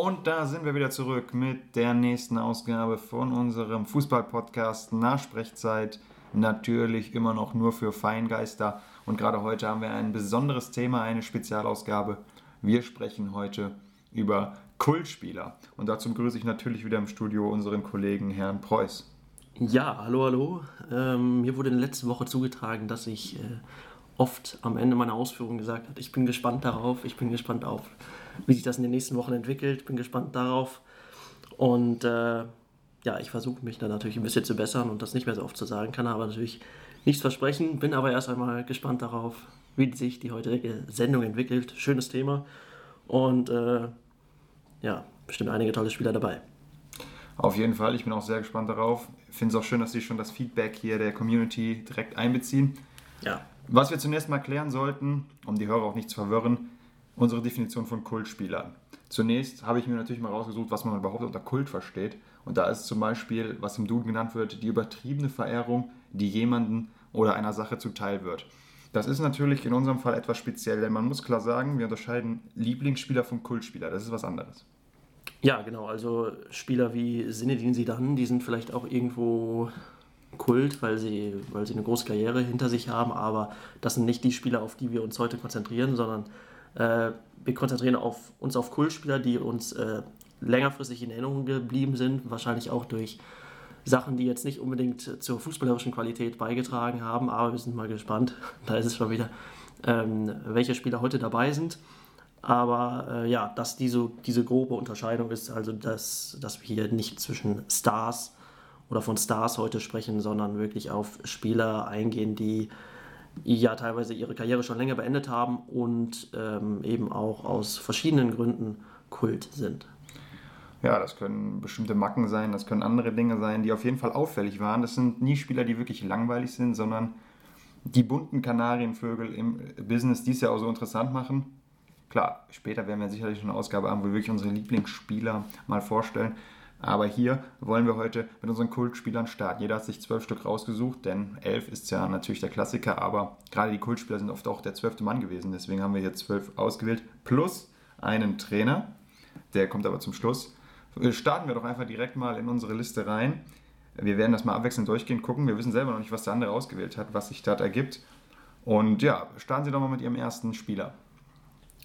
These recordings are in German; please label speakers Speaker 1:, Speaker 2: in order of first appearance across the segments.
Speaker 1: Und da sind wir wieder zurück mit der nächsten Ausgabe von unserem Fußball-Podcast Nachsprechzeit. Natürlich immer noch nur für Feingeister. Und gerade heute haben wir ein besonderes Thema, eine Spezialausgabe. Wir sprechen heute über Kultspieler. Und dazu begrüße ich natürlich wieder im Studio unseren Kollegen Herrn Preuß.
Speaker 2: Ja, hallo, hallo. Ähm, mir wurde in der letzten Woche zugetragen, dass ich äh, oft am Ende meiner Ausführungen gesagt habe, ich bin gespannt darauf, ich bin gespannt auf wie sich das in den nächsten Wochen entwickelt. Bin gespannt darauf. Und äh, ja, ich versuche mich da natürlich ein bisschen zu bessern und das nicht mehr so oft zu sagen, kann aber natürlich nichts versprechen. Bin aber erst einmal gespannt darauf, wie sich die heutige Sendung entwickelt. Schönes Thema und äh, ja, bestimmt einige tolle Spieler dabei.
Speaker 1: Auf jeden Fall, ich bin auch sehr gespannt darauf. Ich finde es auch schön, dass Sie schon das Feedback hier der Community direkt einbeziehen. Ja. Was wir zunächst mal klären sollten, um die Hörer auch nicht zu verwirren, unsere Definition von Kultspielern. Zunächst habe ich mir natürlich mal rausgesucht, was man überhaupt unter Kult versteht. Und da ist zum Beispiel, was im Duden genannt wird, die übertriebene Verehrung, die jemanden oder einer Sache zuteil wird. Das ist natürlich in unserem Fall etwas speziell, denn man muss klar sagen, wir unterscheiden Lieblingsspieler vom Kultspieler. Das ist was anderes.
Speaker 2: Ja, genau. Also Spieler wie Sinedin Sidan, die sind vielleicht auch irgendwo Kult, weil sie, weil sie eine große Karriere hinter sich haben, aber das sind nicht die Spieler, auf die wir uns heute konzentrieren, sondern äh, wir konzentrieren auf, uns auf Kultspieler, die uns äh, längerfristig in Erinnerung geblieben sind, wahrscheinlich auch durch Sachen, die jetzt nicht unbedingt zur fußballerischen Qualität beigetragen haben, aber wir sind mal gespannt, da ist es schon wieder, ähm, welche Spieler heute dabei sind. Aber äh, ja, dass diese, diese grobe Unterscheidung ist, also dass, dass wir hier nicht zwischen Stars oder von Stars heute sprechen, sondern wirklich auf Spieler eingehen, die ja teilweise ihre Karriere schon länger beendet haben und ähm, eben auch aus verschiedenen Gründen Kult sind.
Speaker 1: Ja, das können bestimmte Macken sein, das können andere Dinge sein, die auf jeden Fall auffällig waren. Das sind nie Spieler, die wirklich langweilig sind, sondern die bunten Kanarienvögel im Business, die es ja auch so interessant machen. Klar, später werden wir sicherlich eine Ausgabe haben, wo wir wirklich unsere Lieblingsspieler mal vorstellen. Aber hier wollen wir heute mit unseren Kultspielern starten. Jeder hat sich zwölf Stück rausgesucht, denn elf ist ja natürlich der Klassiker, aber gerade die Kultspieler sind oft auch der zwölfte Mann gewesen. Deswegen haben wir hier zwölf ausgewählt, plus einen Trainer. Der kommt aber zum Schluss. Starten wir doch einfach direkt mal in unsere Liste rein. Wir werden das mal abwechselnd durchgehen, gucken. Wir wissen selber noch nicht, was der andere ausgewählt hat, was sich dort ergibt. Und ja, starten Sie doch mal mit Ihrem ersten Spieler.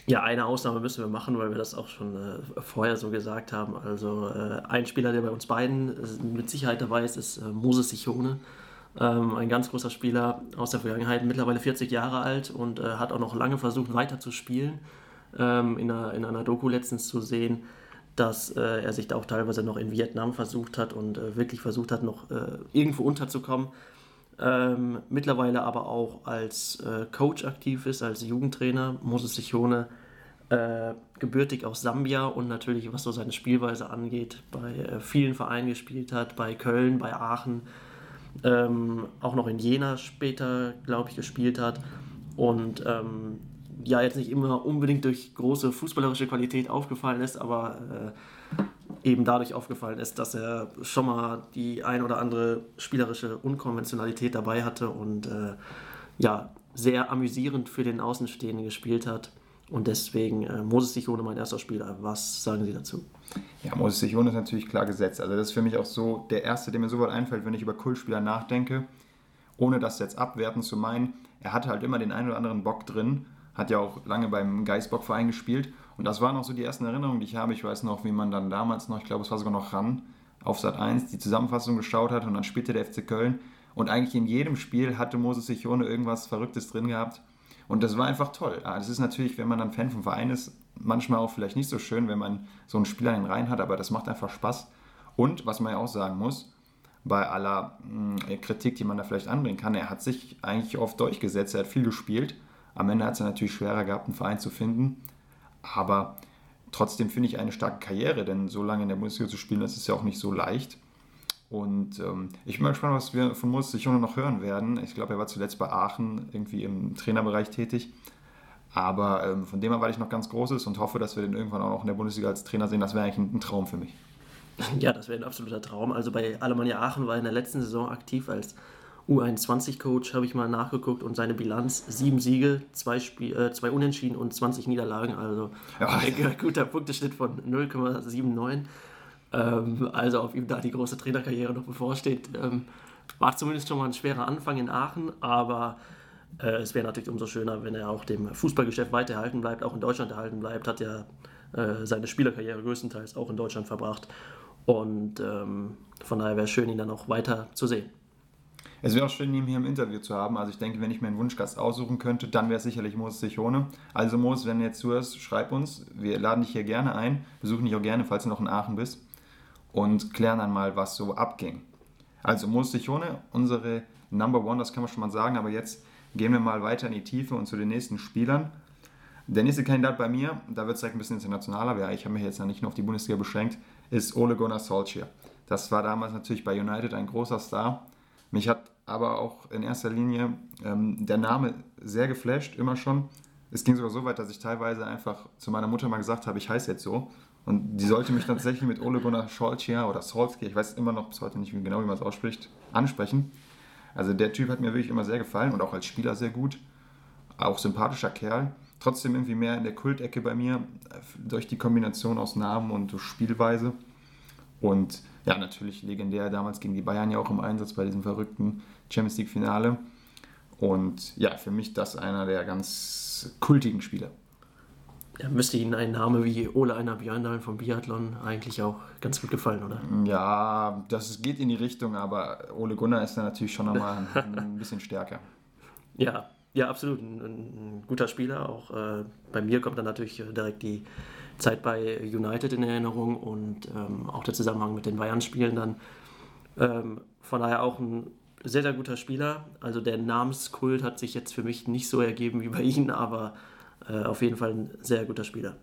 Speaker 2: Ja, eine Ausnahme müssen wir machen, weil wir das auch schon äh, vorher so gesagt haben. Also äh, ein Spieler, der bei uns beiden äh, mit Sicherheit dabei ist, ist äh, Moses Sichone. Ähm, ein ganz großer Spieler aus der Vergangenheit, mittlerweile 40 Jahre alt und äh, hat auch noch lange versucht, weiter zu spielen. Ähm, in, einer, in einer Doku letztens zu sehen, dass äh, er sich da auch teilweise noch in Vietnam versucht hat und wirklich versucht hat, noch irgendwo unterzukommen ähm, mittlerweile aber auch als äh, Coach aktiv ist, als Jugendtrainer. Moses Sichone, äh, gebürtig aus Sambia und natürlich, was so seine Spielweise angeht, bei äh, vielen Vereinen gespielt hat, bei Köln, bei Aachen, ähm, auch noch in Jena später, glaube ich, gespielt hat. Und ähm, ja, jetzt nicht immer unbedingt durch große fußballerische Qualität aufgefallen ist, aber äh, eben dadurch aufgefallen ist, dass er schon mal die ein oder andere spielerische Unkonventionalität dabei hatte und äh, ja, sehr amüsierend für den Außenstehenden gespielt hat. Und deswegen äh, Moses Sichone mein erster Spieler. Was sagen Sie dazu?
Speaker 1: Ja, Moses Sichone ist natürlich klar gesetzt. Also das ist für mich auch so der erste, der mir sofort einfällt, wenn ich über Kultspieler nachdenke. Ohne das jetzt abwerten zu meinen. Er hatte halt immer den einen oder anderen Bock drin. Hat ja auch lange beim Geisbock-Verein gespielt und das waren auch so die ersten Erinnerungen, die ich habe. Ich weiß noch, wie man dann damals noch, ich glaube, es war sogar noch ran, auf Sat 1 die Zusammenfassung geschaut hat und dann spielte der FC Köln. Und eigentlich in jedem Spiel hatte Moses Sichone irgendwas Verrücktes drin gehabt. Und das war einfach toll. Ah, das ist natürlich, wenn man dann Fan vom Verein ist, manchmal auch vielleicht nicht so schön, wenn man so einen Spieler in den Reihen hat, aber das macht einfach Spaß. Und was man ja auch sagen muss, bei aller hm, Kritik, die man da vielleicht anbringen kann, er hat sich eigentlich oft durchgesetzt, er hat viel gespielt. Am Ende hat es natürlich schwerer gehabt, einen Verein zu finden. Aber trotzdem finde ich eine starke Karriere, denn so lange in der Bundesliga zu spielen, das ist ja auch nicht so leicht. Und ähm, ich bin mal gespannt, was wir von Moses Sichone noch hören werden. Ich glaube, er war zuletzt bei Aachen irgendwie im Trainerbereich tätig. Aber ähm, von dem her war ich noch ganz Großes und hoffe, dass wir den irgendwann auch noch in der Bundesliga als Trainer sehen. Das wäre eigentlich ein, ein Traum für mich.
Speaker 2: Ja, das wäre ein absoluter Traum. Also bei Alemannia Aachen war er in der letzten Saison aktiv als U21-Coach, habe ich mal nachgeguckt und seine Bilanz: sieben Siege, zwei, Spiel, äh, zwei Unentschieden und 20 Niederlagen. Also ja. ein guter Punkteschnitt von 0,79. Ähm, also ob ihm da die große Trainerkarriere noch bevorsteht. Ähm, war zumindest schon mal ein schwerer Anfang in Aachen, aber äh, es wäre natürlich umso schöner, wenn er auch dem Fußballgeschäft weiter erhalten bleibt, auch in Deutschland erhalten bleibt. Hat ja äh, seine Spielerkarriere größtenteils auch in Deutschland verbracht. Und ähm, von daher wäre es schön, ihn dann auch weiter zu sehen.
Speaker 1: Es wäre auch schön, ihn hier im Interview zu haben. Also ich denke, wenn ich mir einen Wunschgast aussuchen könnte, dann wäre es sicherlich Moses Sichone. Also Moses, wenn du jetzt zuhörst, schreib uns. Wir laden dich hier gerne ein. Besuchen dich auch gerne, falls du noch in Aachen bist. Und klären dann mal, was so abging. Also Moses Sichone, unsere Number One, das kann man schon mal sagen. Aber jetzt gehen wir mal weiter in die Tiefe und zu den nächsten Spielern. Der nächste Kandidat bei mir, da wird es direkt ein bisschen internationaler, aber ich habe mich jetzt nicht nur auf die Bundesliga beschränkt, ist Ole Gunnar Solskjaer. Das war damals natürlich bei United ein großer Star. Mich hat aber auch in erster Linie ähm, der Name sehr geflasht, immer schon. Es ging sogar so weit, dass ich teilweise einfach zu meiner Mutter mal gesagt habe, ich heiße jetzt so. Und die sollte mich tatsächlich mit Ole Gunnar Solskjaer oder Solskjaer, ich weiß immer noch bis heute nicht genau, wie man es ausspricht, ansprechen. Also der Typ hat mir wirklich immer sehr gefallen und auch als Spieler sehr gut. Auch sympathischer Kerl trotzdem irgendwie mehr in der Kultecke bei mir, durch die Kombination aus Namen und Spielweise. Und ja, natürlich legendär damals gegen die Bayern ja auch im Einsatz bei diesem verrückten Champions League-Finale. Und ja, für mich das einer der ganz kultigen Spieler.
Speaker 2: Da müsste Ihnen ein Name wie Ole Einer Björndal vom Biathlon eigentlich auch ganz gut gefallen, oder?
Speaker 1: Ja, das geht in die Richtung, aber Ole Gunnar ist da natürlich schon nochmal ein bisschen stärker.
Speaker 2: Ja, ja, absolut. Ein, ein guter Spieler. Auch äh, bei mir kommt dann natürlich direkt die Zeit bei United in Erinnerung und ähm, auch der Zusammenhang mit den Bayern-Spielen dann. Ähm, von daher auch ein sehr, sehr guter Spieler. Also der Namenskult hat sich jetzt für mich nicht so ergeben wie bei Ihnen, aber äh, auf jeden Fall ein sehr guter Spieler.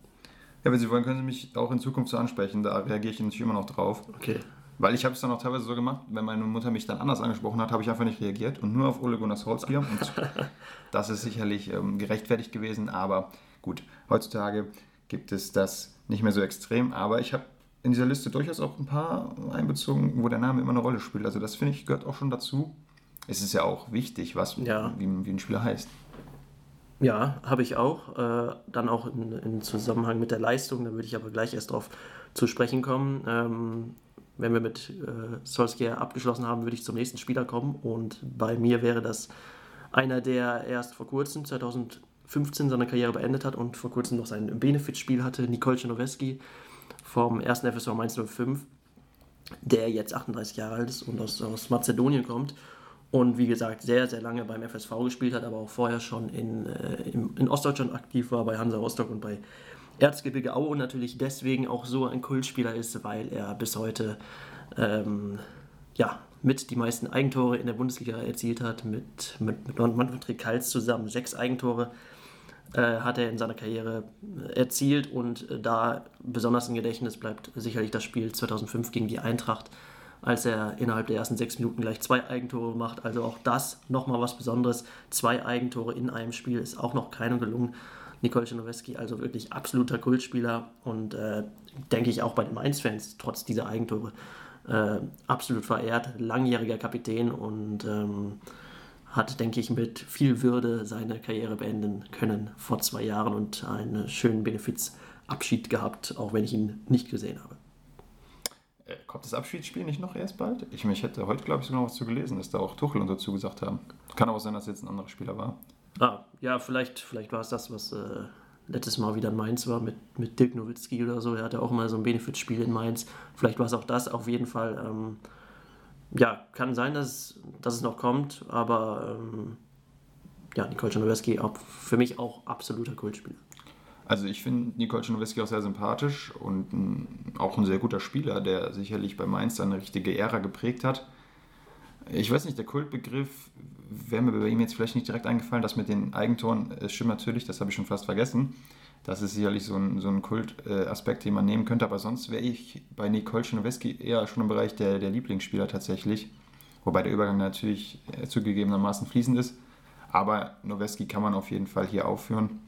Speaker 1: Ja, wenn Sie wollen, können Sie mich auch in Zukunft so ansprechen. Da reagiere ich natürlich immer noch drauf.
Speaker 2: Okay.
Speaker 1: Weil ich habe es dann auch teilweise so gemacht, wenn meine Mutter mich dann anders angesprochen hat, habe ich einfach nicht reagiert und nur auf Ole Gunnar Solskjaer. Und das ist sicherlich ähm, gerechtfertigt gewesen, aber gut, heutzutage gibt es das nicht mehr so extrem. Aber ich habe in dieser Liste durchaus auch ein paar einbezogen, wo der Name immer eine Rolle spielt. Also das finde ich gehört auch schon dazu. Es ist ja auch wichtig, was, ja. wie, wie ein Spieler heißt.
Speaker 2: Ja, habe ich auch. Äh, dann auch in, in, Zusammenhang mit der Leistung, da würde ich aber gleich erst drauf zu sprechen kommen. Ähm, wenn wir mit äh, Solskjaer abgeschlossen haben, würde ich zum nächsten Spieler kommen. Und bei mir wäre das einer, der erst vor kurzem, 2015, seine Karriere beendet hat und vor kurzem noch sein Benefitspiel hatte, Nicole Czernoweski vom 1. FSV Mainz 05, der jetzt 38 Jahre alt ist und aus, aus Mazedonien kommt und wie gesagt sehr, sehr lange beim FSV gespielt hat, aber auch vorher schon in, äh, in, Ostdeutschland aktiv war, bei Hansa Rostock und bei Erzgebirge Aue natürlich deswegen auch so ein Kultspieler ist, weil er bis heute ähm, ja, mit die meisten Eigentore in der Bundesliga erzielt hat, mit, mit, mit Manfred Kals zusammen sechs Eigentore hat er in seiner Karriere erzielt und äh, da besonders im Gedächtnis bleibt sicherlich das Spiel 2005 gegen die Eintracht, als er innerhalb der ersten sechs Minuten gleich zwei Eigentore macht. Also auch das nochmal was Besonderes. Zwei Eigentore in einem Spiel ist auch noch keinem gelungen. Nicole Czernoweski, also wirklich absoluter Kultspieler und äh, denke ich auch bei den Mainz-Fans trotz dieser Eigentore äh, absolut verehrt, langjähriger Kapitän und ähm, hat, denke ich, mit viel Würde seine Karriere beenden können vor zwei Jahren und einen schönen Benefizabschied gehabt, auch wenn ich ihn nicht gesehen habe.
Speaker 1: Äh, kommt das Abschiedsspiel nicht noch erst bald? Ich, ich hätte heute, glaube ich, sogar noch was zu gelesen, dass da auch Tuchel und so zugesagt haben. Kann auch sein, dass jetzt ein anderer Spieler war.
Speaker 2: Ah, ja, vielleicht, vielleicht war es das, was äh, letztes Mal wieder in Mainz war mit, mit Dirk Nowitzki oder so. Er hatte auch mal so ein Benefitspiel in Mainz. Vielleicht war es auch das. Auf jeden Fall, ähm, ja, kann sein, dass, dass es noch kommt, aber ähm, ja, Nicole Czernoweski für mich auch absoluter Kultspieler.
Speaker 1: Also ich finde Nicole Czernoweski auch sehr sympathisch und ein, auch ein sehr guter Spieler, der sicherlich bei Mainz eine richtige Ära geprägt hat. Ich weiß nicht, der Kultbegriff wäre mir bei ihm jetzt vielleicht nicht direkt eingefallen. Das mit den Eigentoren es stimmt natürlich, das habe ich schon fast vergessen. Das ist sicherlich so ein, so ein Kultaspekt, den man nehmen könnte. Aber sonst wäre ich bei Nicole Schnoweski eher schon im Bereich der, der Lieblingsspieler tatsächlich. Wobei der Übergang natürlich äh, zugegebenermaßen fließend ist. Aber Noweski kann man auf jeden Fall hier aufführen.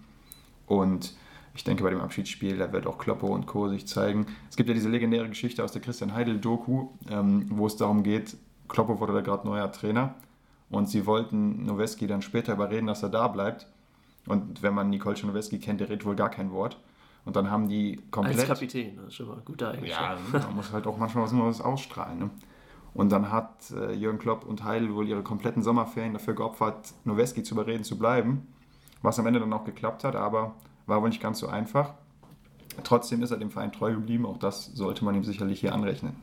Speaker 1: Und ich denke, bei dem Abschiedsspiel, da wird auch Kloppo und Co. sich zeigen. Es gibt ja diese legendäre Geschichte aus der Christian Heidel-Doku, ähm, wo es darum geht, Kloppo wurde da gerade neuer Trainer Und sie wollten Noweski dann später überreden, dass er da bleibt. Und wenn man Nicole Noweski kennt, der redet wohl gar kein Wort. Und dann haben die komplett.
Speaker 2: Als Kapitän, das ist schon mal eine gute Eigenschaft.
Speaker 1: Ja, man muss halt auch manchmal was Neues ausstrahlen. Ne? Und dann hat äh, Jürgen Klopp und Heil wohl ihre kompletten Sommerferien dafür geopfert, Noweski zu überreden, zu bleiben. Was am Ende dann auch geklappt hat, aber war wohl nicht ganz so einfach. Trotzdem ist er dem Verein treu geblieben, auch das sollte man ihm sicherlich hier anrechnen.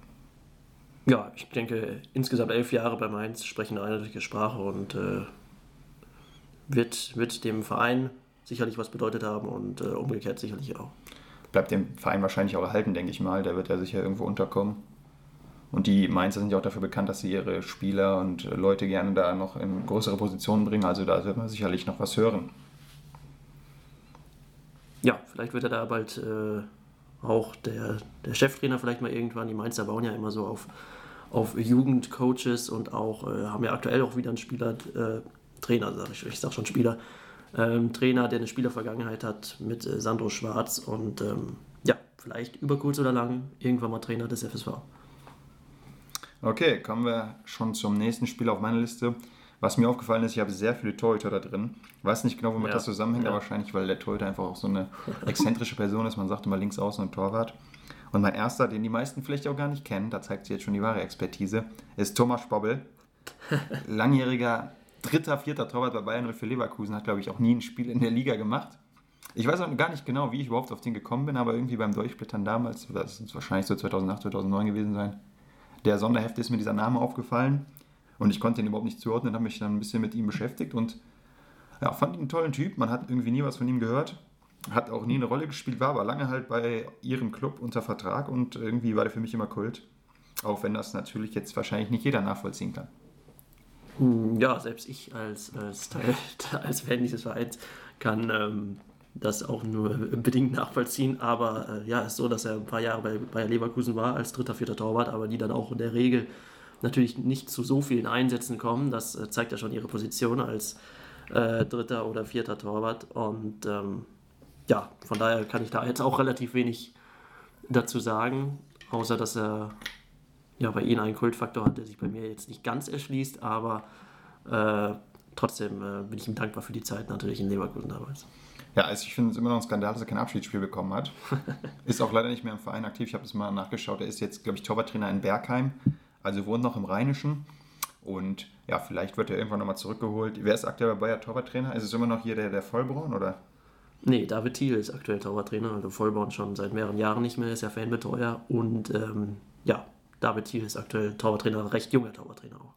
Speaker 2: Ja, ich denke, insgesamt elf Jahre bei Mainz sprechen eine eindeutige Sprache und äh, wird, wird dem Verein sicherlich was bedeutet haben und äh, umgekehrt sicherlich auch.
Speaker 1: Bleibt dem Verein wahrscheinlich auch erhalten, denke ich mal. Der wird ja sicher irgendwo unterkommen. Und die Mainzer sind ja auch dafür bekannt, dass sie ihre Spieler und Leute gerne da noch in größere Positionen bringen. Also da wird man sicherlich noch was hören.
Speaker 2: Ja, vielleicht wird er da bald äh, auch der, der Cheftrainer vielleicht mal irgendwann. Die Mainzer bauen ja immer so auf, auf Jugendcoaches und auch äh, haben ja aktuell auch wieder einen Spieler, äh, Trainer, sag ich, ich sag schon Spieler, ähm, Trainer, der eine Spielervergangenheit hat mit äh, Sandro Schwarz und ähm, ja, vielleicht über kurz oder lang irgendwann mal Trainer des FSV.
Speaker 1: Okay, kommen wir schon zum nächsten Spiel auf meiner Liste. Was mir aufgefallen ist, ich habe sehr viele Torhüter da drin. Ich weiß nicht genau, womit ja. das zusammenhängt, ja. aber wahrscheinlich, weil der Torhüter einfach auch so eine exzentrische Person ist. Man sagt immer links außen und Torwart. Und mein erster, den die meisten vielleicht auch gar nicht kennen, da zeigt sich jetzt schon die wahre Expertise, ist Thomas Spobbel. Langjähriger dritter, vierter Torwart bei Bayern und für Leverkusen, hat glaube ich auch nie ein Spiel in der Liga gemacht. Ich weiß auch gar nicht genau, wie ich überhaupt auf den gekommen bin, aber irgendwie beim Durchblättern damals, das ist wahrscheinlich so 2008, 2009 gewesen sein, der Sonderheft ist mir dieser Name aufgefallen und ich konnte ihn überhaupt nicht zuordnen, habe mich dann ein bisschen mit ihm beschäftigt und ja, fand ihn einen tollen Typ. Man hat irgendwie nie was von ihm gehört, hat auch nie eine Rolle gespielt, war aber lange halt bei ihrem Club unter Vertrag und irgendwie war der für mich immer Kult. Auch wenn das natürlich jetzt wahrscheinlich nicht jeder nachvollziehen kann.
Speaker 2: Hm, ja, selbst ich als, als, Teil, als Fan dieses Vereins kann ähm, das auch nur bedingt nachvollziehen. Aber äh, ja, es ist so, dass er ein paar Jahre bei Bayer Leverkusen war als dritter, vierter Torwart, aber die dann auch in der Regel natürlich nicht zu so vielen Einsätzen kommen. Das äh, zeigt ja schon ihre Position als äh, dritter oder vierter Torwart. Und ähm, ja, von daher kann ich da jetzt auch relativ wenig dazu sagen, außer dass er ja, bei Ihnen einen Kultfaktor hat, der sich bei mir jetzt nicht ganz erschließt, aber äh, trotzdem äh, bin ich ihm dankbar für die Zeit natürlich in Leverkusen damals.
Speaker 1: Ja, also ich finde es immer noch ein Skandal, dass er kein Abschiedsspiel bekommen hat. ist auch leider nicht mehr im Verein aktiv. Ich habe es mal nachgeschaut. Er ist jetzt, glaube ich, Torwarttrainer in Bergheim, also wohnt noch im Rheinischen. Und ja, vielleicht wird er irgendwann nochmal zurückgeholt. Wer ist aktuell bei Bayer Torwarttrainer? Ist es immer noch hier der, der Vollbraun oder?
Speaker 2: Nee, David Thiel ist aktuell Torwarttrainer, also Vollbraun schon seit mehreren Jahren nicht mehr, ist ja Fanbetreuer. Und ähm, ja, David Thiel ist aktuell Torwarttrainer, recht junger Torwarttrainer auch.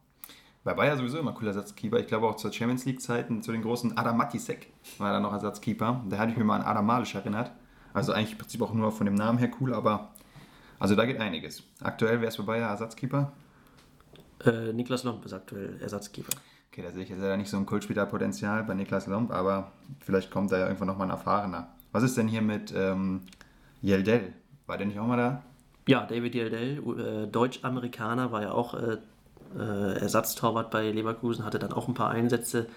Speaker 1: Bei Bayer sowieso immer cooler Ersatzkeeper. Ich glaube auch zur Champions League-Zeiten, zu den großen Adam Matisek war da noch Ersatzkeeper. Da hatte ich mich mal an Adam Malisch erinnert. Also eigentlich im Prinzip auch nur von dem Namen her cool, aber also da geht einiges. Aktuell wer ist bei Bayer Ersatzkeeper?
Speaker 2: Äh, Niklas Lomb ist aktuell Ersatzkeeper.
Speaker 1: Okay, da sehe ich jetzt leider nicht so ein Kultspielerpotenzial bei Niklas Lomb, aber vielleicht kommt da ja irgendwann nochmal ein erfahrener. Was ist denn hier mit ähm, Yeldel? War der nicht auch mal da?
Speaker 2: Ja, David Yeldel, äh, Deutsch-Amerikaner, war ja auch äh, äh, Ersatztorwart bei Leverkusen, hatte dann auch ein paar Einsätze,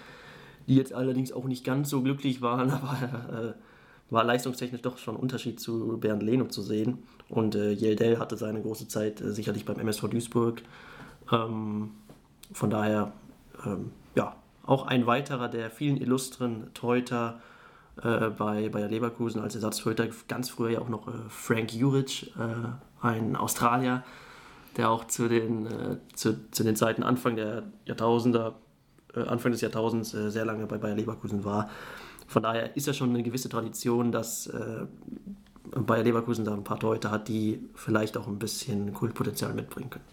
Speaker 2: die jetzt allerdings auch nicht ganz so glücklich waren, aber äh, war leistungstechnisch doch schon ein Unterschied zu Bernd Leno zu sehen. Und äh, Yeldel hatte seine große Zeit äh, sicherlich beim MSV Duisburg. Ähm, von daher, ähm, ja, auch ein weiterer der vielen illustren Teuter bei Bayer Leverkusen als Ersatztorhüter. Ganz früher ja auch noch äh, Frank Juric, äh, ein Australier, der auch zu den, äh, zu, zu den Zeiten Anfang der Jahrtausender, äh, Anfang des Jahrtausends äh, sehr lange bei Bayer Leverkusen war. Von daher ist ja schon eine gewisse Tradition, dass äh, Bayer Leverkusen da ein paar Leute hat, die vielleicht auch ein bisschen Kultpotenzial mitbringen können.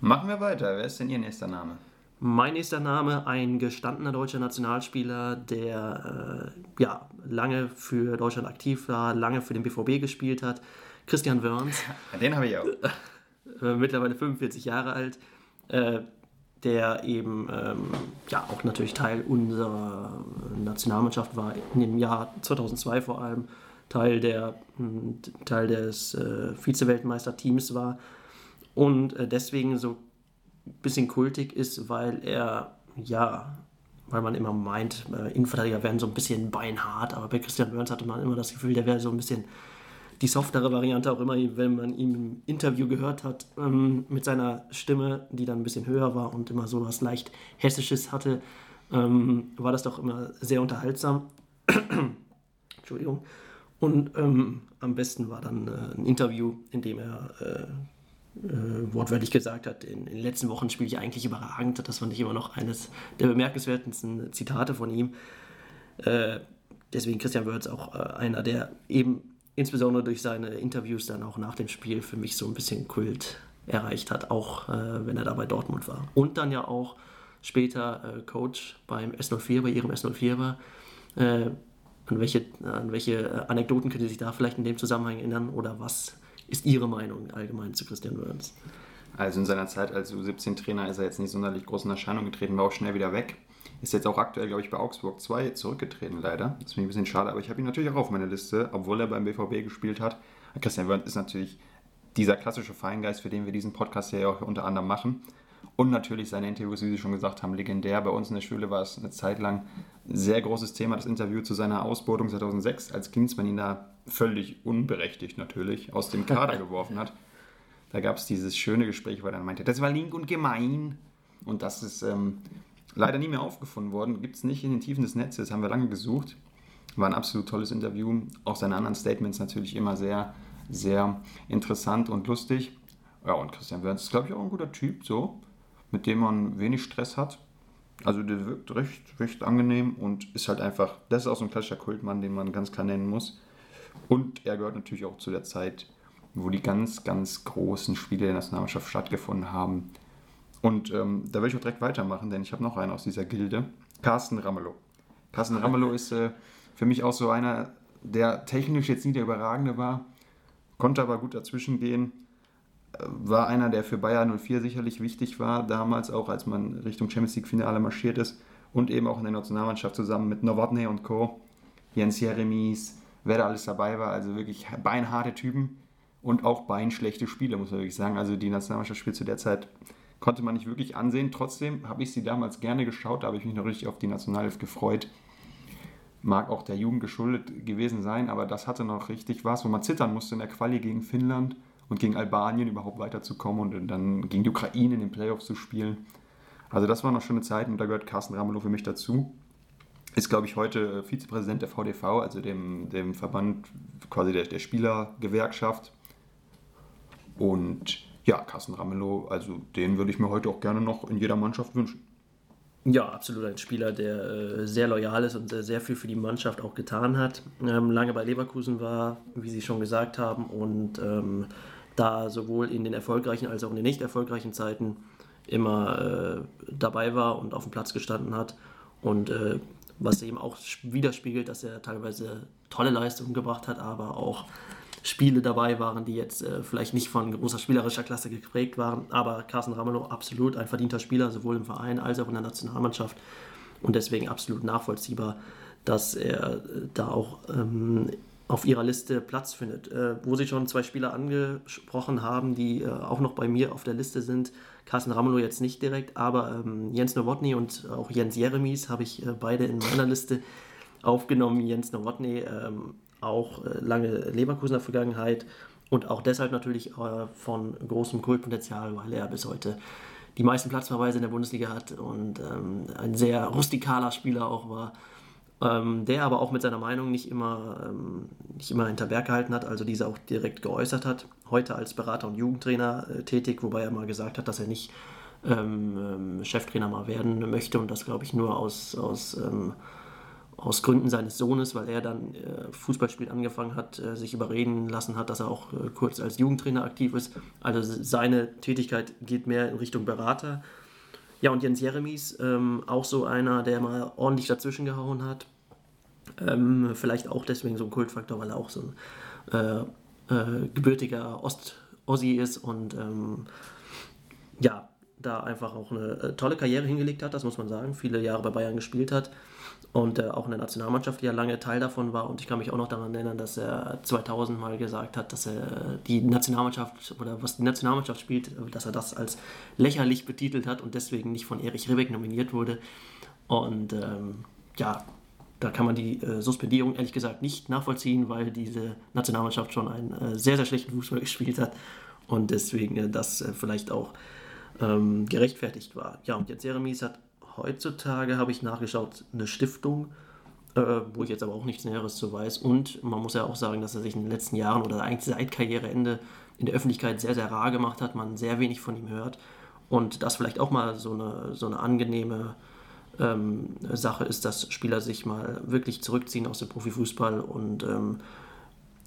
Speaker 1: Machen wir weiter. Wer ist denn Ihr nächster Name?
Speaker 2: Mein nächster Name, ein gestandener deutscher Nationalspieler, der äh, ja, lange für Deutschland aktiv war, lange für den BVB gespielt hat, Christian Wörns.
Speaker 1: Den habe ich auch.
Speaker 2: Äh, mittlerweile 45 Jahre alt, äh, der eben ähm, ja auch natürlich Teil unserer Nationalmannschaft war, in dem Jahr 2002 vor allem, Teil, der, Teil des äh, Vize-Weltmeisterteams war und äh, deswegen so ein bisschen kultig ist, weil er ja weil man immer meint, äh, Innenverteidiger wären so ein bisschen beinhart, aber bei Christian Wörns hatte man immer das Gefühl, der wäre so ein bisschen die softere Variante auch immer, wenn man ihn im Interview gehört hat, ähm, mit seiner Stimme, die dann ein bisschen höher war und immer so was leicht Hessisches hatte, ähm, war das doch immer sehr unterhaltsam. Entschuldigung. Und ähm, am besten war dann äh, ein Interview, in dem er äh, äh, wortwörtlich gesagt hat, in, in, den letzten Wochen spiele ich eigentlich überragend. Das fand ich immer noch eines der bemerkenswertesten Zitate von ihm. Äh, deswegen Christian Wörth auch äh, einer, der eben insbesondere durch seine Interviews dann auch nach dem Spiel für mich so ein bisschen Kult erreicht hat, auch äh, wenn er da bei Dortmund war. Und dann ja auch später äh, Coach beim S04, bei ihrem S04 war. Äh, an welche, an welche Anekdoten können Sie sich da vielleicht in dem Zusammenhang erinnern oder was ist Ihre Meinung allgemein zu Christian Wörns?
Speaker 1: Also in seiner Zeit als U17-Trainer ist er jetzt nicht sonderlich groß in Erscheinung getreten, war auch schnell wieder weg. Ist jetzt auch aktuell, glaube ich, bei Augsburg 2 zurückgetreten, leider. Das finde ich ein bisschen schade, aber ich habe ihn natürlich auch auf meiner Liste, obwohl er beim BVB gespielt hat. Christian Wörns ist natürlich dieser klassische Feingeist, für den wir diesen Podcast ja auch unter anderem machen. Und natürlich seine Interviews, wie Sie schon gesagt haben, legendär. Bei uns in der Schule war es eine Zeit lang ein sehr großes Thema, das Interview zu seiner Ausbildung 2006, als Klinsmann ihn da völlig unberechtigt natürlich aus dem Kader geworfen hat. Da gab es dieses schöne Gespräch, wo er dann meinte, das war link und gemein. Und das ist ähm, leider nie mehr aufgefunden worden. Gibt es nicht in den Tiefen des Netzes, haben wir lange gesucht. War ein absolut tolles Interview. Auch seine anderen Statements natürlich immer sehr, sehr interessant und lustig. Ja, und Christian Wörns ist, glaube ich, auch ein guter Typ, so, mit dem man wenig Stress hat. Also der wirkt recht, recht angenehm und ist halt einfach, das ist auch so ein klassischer Kultmann, den man ganz klar nennen muss. Und er gehört natürlich auch zu der Zeit, wo die ganz, ganz großen Spiele der Nationalmannschaft stattgefunden haben. Und ähm, da will ich auch direkt weitermachen, denn ich habe noch einen aus dieser Gilde. Carsten Ramelow. Carsten Ramelow ist äh, für mich auch so einer, der technisch jetzt nie der Überragende war, konnte aber gut dazwischen gehen. Äh, war einer, der für Bayern 04 sicherlich wichtig war, damals auch, als man Richtung Champions League-Finale marschiert ist. Und eben auch in der Nationalmannschaft zusammen mit Novotny und Co., Jens Jeremies, wer da alles dabei war. Also wirklich beinharte Typen und auch beinschlechte Spiele, muss man wirklich sagen. Also die Nationalmannschaftsspiele zu der Zeit konnte man nicht wirklich ansehen. Trotzdem habe ich sie damals gerne geschaut, da habe ich mich noch richtig auf die Nationalelf gefreut. Mag auch der Jugend geschuldet gewesen sein, aber das hatte noch richtig was, wo man zittern musste in der Quali gegen Finnland und gegen Albanien überhaupt weiterzukommen und dann gegen die Ukraine in den Playoffs zu spielen. Also das war noch schöne Zeiten und da gehört Carsten Ramelow für mich dazu ist, glaube ich, heute Vizepräsident der VDV, also dem, dem Verband quasi der, der Spielergewerkschaft. Und ja, Carsten Ramelow, also den würde ich mir heute auch gerne noch in jeder Mannschaft wünschen.
Speaker 2: Ja, absolut ein Spieler, der äh, sehr loyal ist und äh, sehr viel für die Mannschaft auch getan hat. Ähm, lange bei Leverkusen war, wie Sie schon gesagt haben, und ähm, da sowohl in den erfolgreichen als auch in den nicht erfolgreichen Zeiten immer äh, dabei war und auf dem Platz gestanden hat. Und äh, was eben auch widerspiegelt, dass er teilweise tolle Leistungen gebracht hat, aber auch Spiele dabei waren, die jetzt äh, vielleicht nicht von großer spielerischer Klasse geprägt waren. Aber Carsten Ramelow absolut ein verdienter Spieler, sowohl im Verein als auch in der Nationalmannschaft und deswegen absolut nachvollziehbar, dass er äh, da auch ähm, auf ihrer Liste Platz findet. Äh, wo Sie schon zwei Spieler angesprochen haben, die äh, auch noch bei mir auf der Liste sind, Carsten Ramelow jetzt nicht direkt, aber ähm, Jens Nowotny und auch Jens Jeremies habe ich äh, beide in meiner Liste aufgenommen. Jens Nowotny, ähm, auch äh, lange Leverkusener Vergangenheit und auch deshalb natürlich äh, von großem Kultpotenzial, weil er bis heute die meisten Platzverweise in der Bundesliga hat und ähm, ein sehr rustikaler Spieler auch war ähm, der aber auch mit seiner Meinung nicht immer, ähm, nicht immer hinter Berg gehalten hat, also diese auch direkt geäußert hat. Heute als Berater und Jugendtrainer äh, tätig, wobei er mal gesagt hat, dass er nicht Cheftrainer mal werden möchte und das glaube ich nur aus, aus, aus Gründen seines Sohnes, weil er dann äh, Fußballspiel angefangen hat, äh, sich überreden lassen hat, dass er auch äh, kurz als Jugendtrainer aktiv ist. Also seine Tätigkeit geht mehr in Richtung Berater ja, und Jens Jeremies, ähm, auch so einer, der mal ordentlich dazwischen gehauen hat. Ähm, vielleicht auch deswegen so ein Kultfaktor, weil er auch so ein äh, äh, gebürtiger Ost-Ossi ist und ähm, ja, da einfach auch eine äh, tolle Karriere hingelegt hat, das muss man sagen. Viele Jahre bei Bayern gespielt hat und äh, auch in der Nationalmannschaft ja lange Teil davon war. Und ich kann mich auch noch daran erinnern, dass er 2000 mal gesagt hat, dass er die Nationalmannschaft oder was die Nationalmannschaft spielt, dass er das als lächerlich betitelt hat und deswegen nicht von Erich Ribbeck nominiert wurde. Und ähm, ja, da kann man die äh, Suspendierung ehrlich gesagt nicht nachvollziehen, weil diese Nationalmannschaft schon einen äh, sehr, sehr schlechten Fußball gespielt hat und deswegen äh, das äh, vielleicht auch ähm, gerechtfertigt war. Ja, und jetzt Jeremies hat heutzutage, habe ich nachgeschaut, eine Stiftung, äh, wo ich jetzt aber auch nichts Näheres zu weiß. Und man muss ja auch sagen, dass er sich in den letzten Jahren oder eigentlich seit Karriereende in der Öffentlichkeit sehr, sehr rar gemacht hat, man sehr wenig von ihm hört. Und das vielleicht auch mal so eine, so eine angenehme ähm, Sache ist, dass Spieler sich mal wirklich zurückziehen aus dem Profifußball und ähm,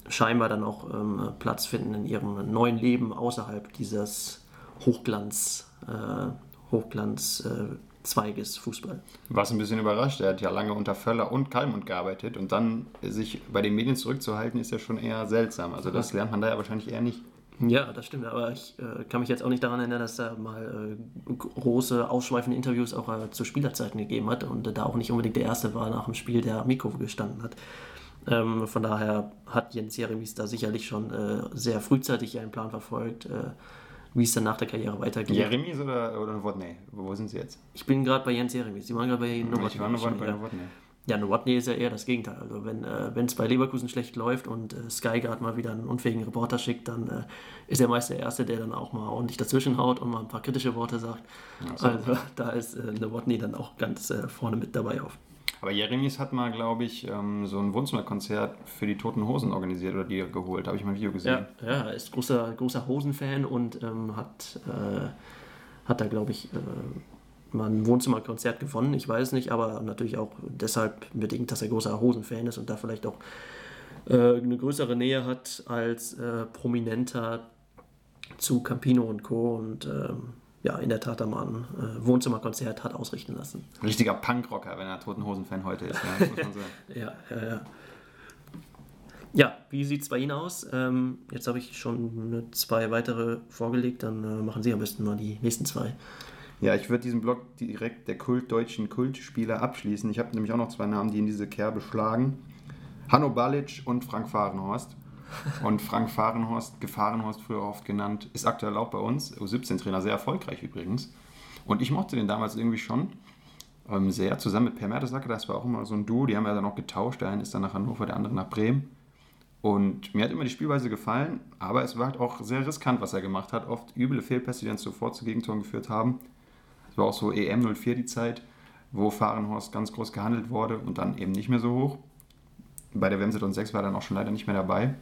Speaker 2: scheinbar dann auch ähm, Platz finden in ihrem neuen Leben außerhalb dieses Hochglanz, äh, Hochglanz äh, Zweiges Fußball.
Speaker 1: Was ein bisschen überrascht. Er hat ja lange unter Völler und Kalmund gearbeitet und dann sich bei den Medien zurückzuhalten, ist ja schon eher seltsam. Also das lernt man da ja wahrscheinlich eher nicht.
Speaker 2: Ja, das stimmt, aber ich äh, kann mich jetzt auch nicht daran erinnern, dass er mal äh, große, ausschweifende Interviews auch äh, zu Spielerzeiten gegeben hat und da auch nicht unbedingt der Erste war nach dem Spiel, der am Mikro gestanden hat. Ähm, von daher hat Jens Jeremies da sicherlich schon äh, sehr frühzeitig einen Plan verfolgt, äh, wie es dann nach der Karriere weitergeht.
Speaker 1: Jeremies oder, oder Novotny? Wo sind Sie jetzt?
Speaker 2: Ich bin gerade bei Jens Jeremies. Sie waren gerade bei
Speaker 1: Novotny. Ich war noch bei Novotny.
Speaker 2: Ja, Nowotny ist ja eher das Gegenteil. Also wenn äh, es bei Leverkusen schlecht läuft und äh, Sky gerade mal wieder einen unfähigen Reporter schickt, dann äh, ist er meist der Erste, der dann auch mal ordentlich dazwischenhaut und mal ein paar kritische Worte sagt. So. Also da ist äh, Nowotny dann auch ganz äh, vorne mit dabei auf.
Speaker 1: Aber Jeremies hat mal, glaube ich, ähm, so ein Wohnzimmerkonzert für die Toten Hosen organisiert oder die geholt. Habe ich mal ein Video gesehen.
Speaker 2: Ja, ja er ist großer, großer Hosen-Fan und ähm, hat, äh, hat da, glaube ich, äh, mal ein Wohnzimmerkonzert gewonnen, ich weiß nicht, aber natürlich auch deshalb bedingt, dass er großer Hosen-Fan ist und da vielleicht auch äh, eine größere Nähe hat als äh, Prominenter zu Campino und Co. Und ähm, ja, in der Tat da mal ein äh, Wohnzimmerkonzert hat ausrichten lassen.
Speaker 1: Richtiger Punkrocker, wenn er Toten Hosen-Fan heute ist, ja, muss man
Speaker 2: sagen. ja, ja, ja. Ja, wie sieht es bei Ihnen aus? Ähm, jetzt habe ich schon zwei weitere vorgelegt, dann äh, machen Sie am besten mal die nächsten zwei.
Speaker 1: Ja, ich würde diesen Blog direkt der Kult deutschen Kultspieler abschließen. Ich habe nämlich auch noch zwei Namen, die in diese Kerbe schlagen. Hanno Balic und Frank Fahrenhorst. Und Frank Fahrenhorst, Gefahrenhorst früher oft genannt, ist aktuell auch bei uns, U17-Trainer, sehr erfolgreich übrigens. Und ich mochte den damals irgendwie schon ähm, sehr, zusammen mit Per Mertesacker, das war auch immer so ein Duo, die haben ja dann auch getauscht, der eine ist dann nach Hannover, der andere nach Bremen. Und mir hat immer die Spielweise gefallen, aber es war halt auch sehr riskant, was er gemacht hat. Oft üble Fehlpässe, die dann sofort zu Gegentoren geführt haben. Es war auch so EM 04 die Zeit, wo Fahrenhorst ganz groß gehandelt wurde und dann eben nicht mehr so hoch. Bei der WM 2006 war er dann auch schon leider nicht mehr dabei.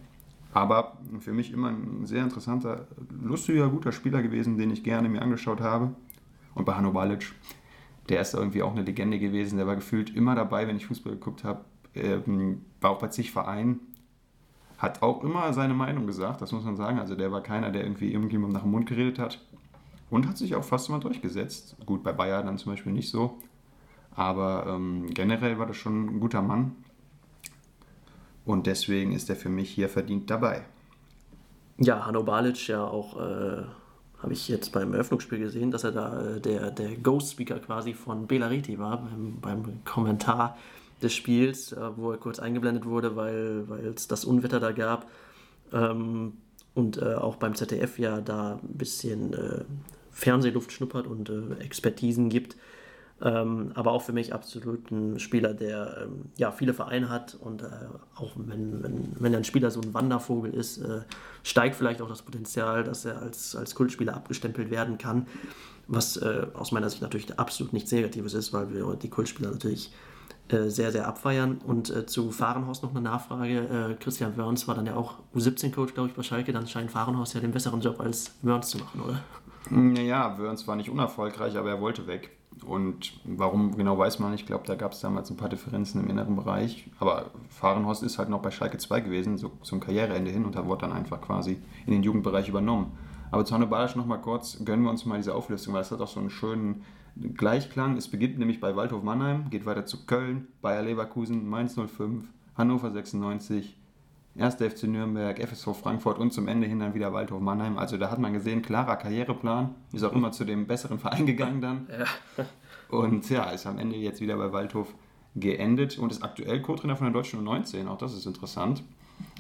Speaker 1: Aber für mich immer ein sehr interessanter, lustiger, guter Spieler gewesen, den ich gerne mir angeschaut habe. Und bei Hanno Balic, der ist irgendwie auch eine Legende gewesen. Der war gefühlt immer dabei, wenn ich Fußball geguckt habe. Ähm, war auch bei zig Vereinen. Hat auch immer seine Meinung gesagt, das muss man sagen. Also der war keiner, der irgendwie irgendjemandem nach dem Mund geredet hat. Und hat sich auch fast immer durchgesetzt. Gut, bei Bayern dann zum Beispiel nicht so. Aber ähm, generell war das schon ein guter Mann. Und deswegen ist er für mich hier verdient dabei.
Speaker 2: Ja, Hanno Balic ja auch, äh, habe ich jetzt beim Eröffnungsspiel gesehen, dass er da äh, der, der Ghost-Speaker quasi von Belariti war, beim, beim Kommentar des Spiels, äh, wo er kurz eingeblendet wurde, weil es das Unwetter da gab. Ähm, und äh, auch beim ZDF ja da ein bisschen äh, Fernsehluft schnuppert und äh, Expertisen gibt. Ähm, aber auch für mich absolut ein Spieler, der ähm, ja, viele Vereine hat und äh, auch wenn, wenn, wenn ein Spieler so ein Wandervogel ist, äh, steigt vielleicht auch das Potenzial, dass er als, als Kultspieler abgestempelt werden kann, was äh, aus meiner Sicht natürlich absolut nichts Negatives ist, weil wir die Kultspieler natürlich äh, sehr, sehr abfeiern. Und äh, zu Fahrenhaus noch eine Nachfrage. Äh, Christian Wörns war dann ja auch U17-Coach, glaube ich, bei Schalke. Dann scheint Fahrenhaus ja den besseren Job als Wörns zu machen, oder?
Speaker 1: Naja, Wörns war nicht unerfolgreich, aber er wollte weg. Und warum genau weiß man nicht. Ich glaube, da gab es damals ein paar Differenzen im inneren Bereich. Aber Fahrenhorst ist halt noch bei Schalke 2 gewesen, so zum Karriereende hin und da wurde dann einfach quasi in den Jugendbereich übernommen. Aber zu Hanno Balasch noch mal kurz, gönnen wir uns mal diese Auflistung, weil es hat auch so einen schönen Gleichklang. Es beginnt nämlich bei Waldhof Mannheim, geht weiter zu Köln, Bayer Leverkusen, Mainz 05, Hannover 96, 1. FC Nürnberg, FSV Frankfurt und zum Ende hin dann wieder Waldhof Mannheim. Also da hat man gesehen, klarer Karriereplan. Ist auch immer zu dem besseren Verein gegangen dann. Ja. Und ja, ist am Ende jetzt wieder bei Waldhof geendet und ist aktuell Co-Trainer von der Deutschen U19. Auch das ist interessant.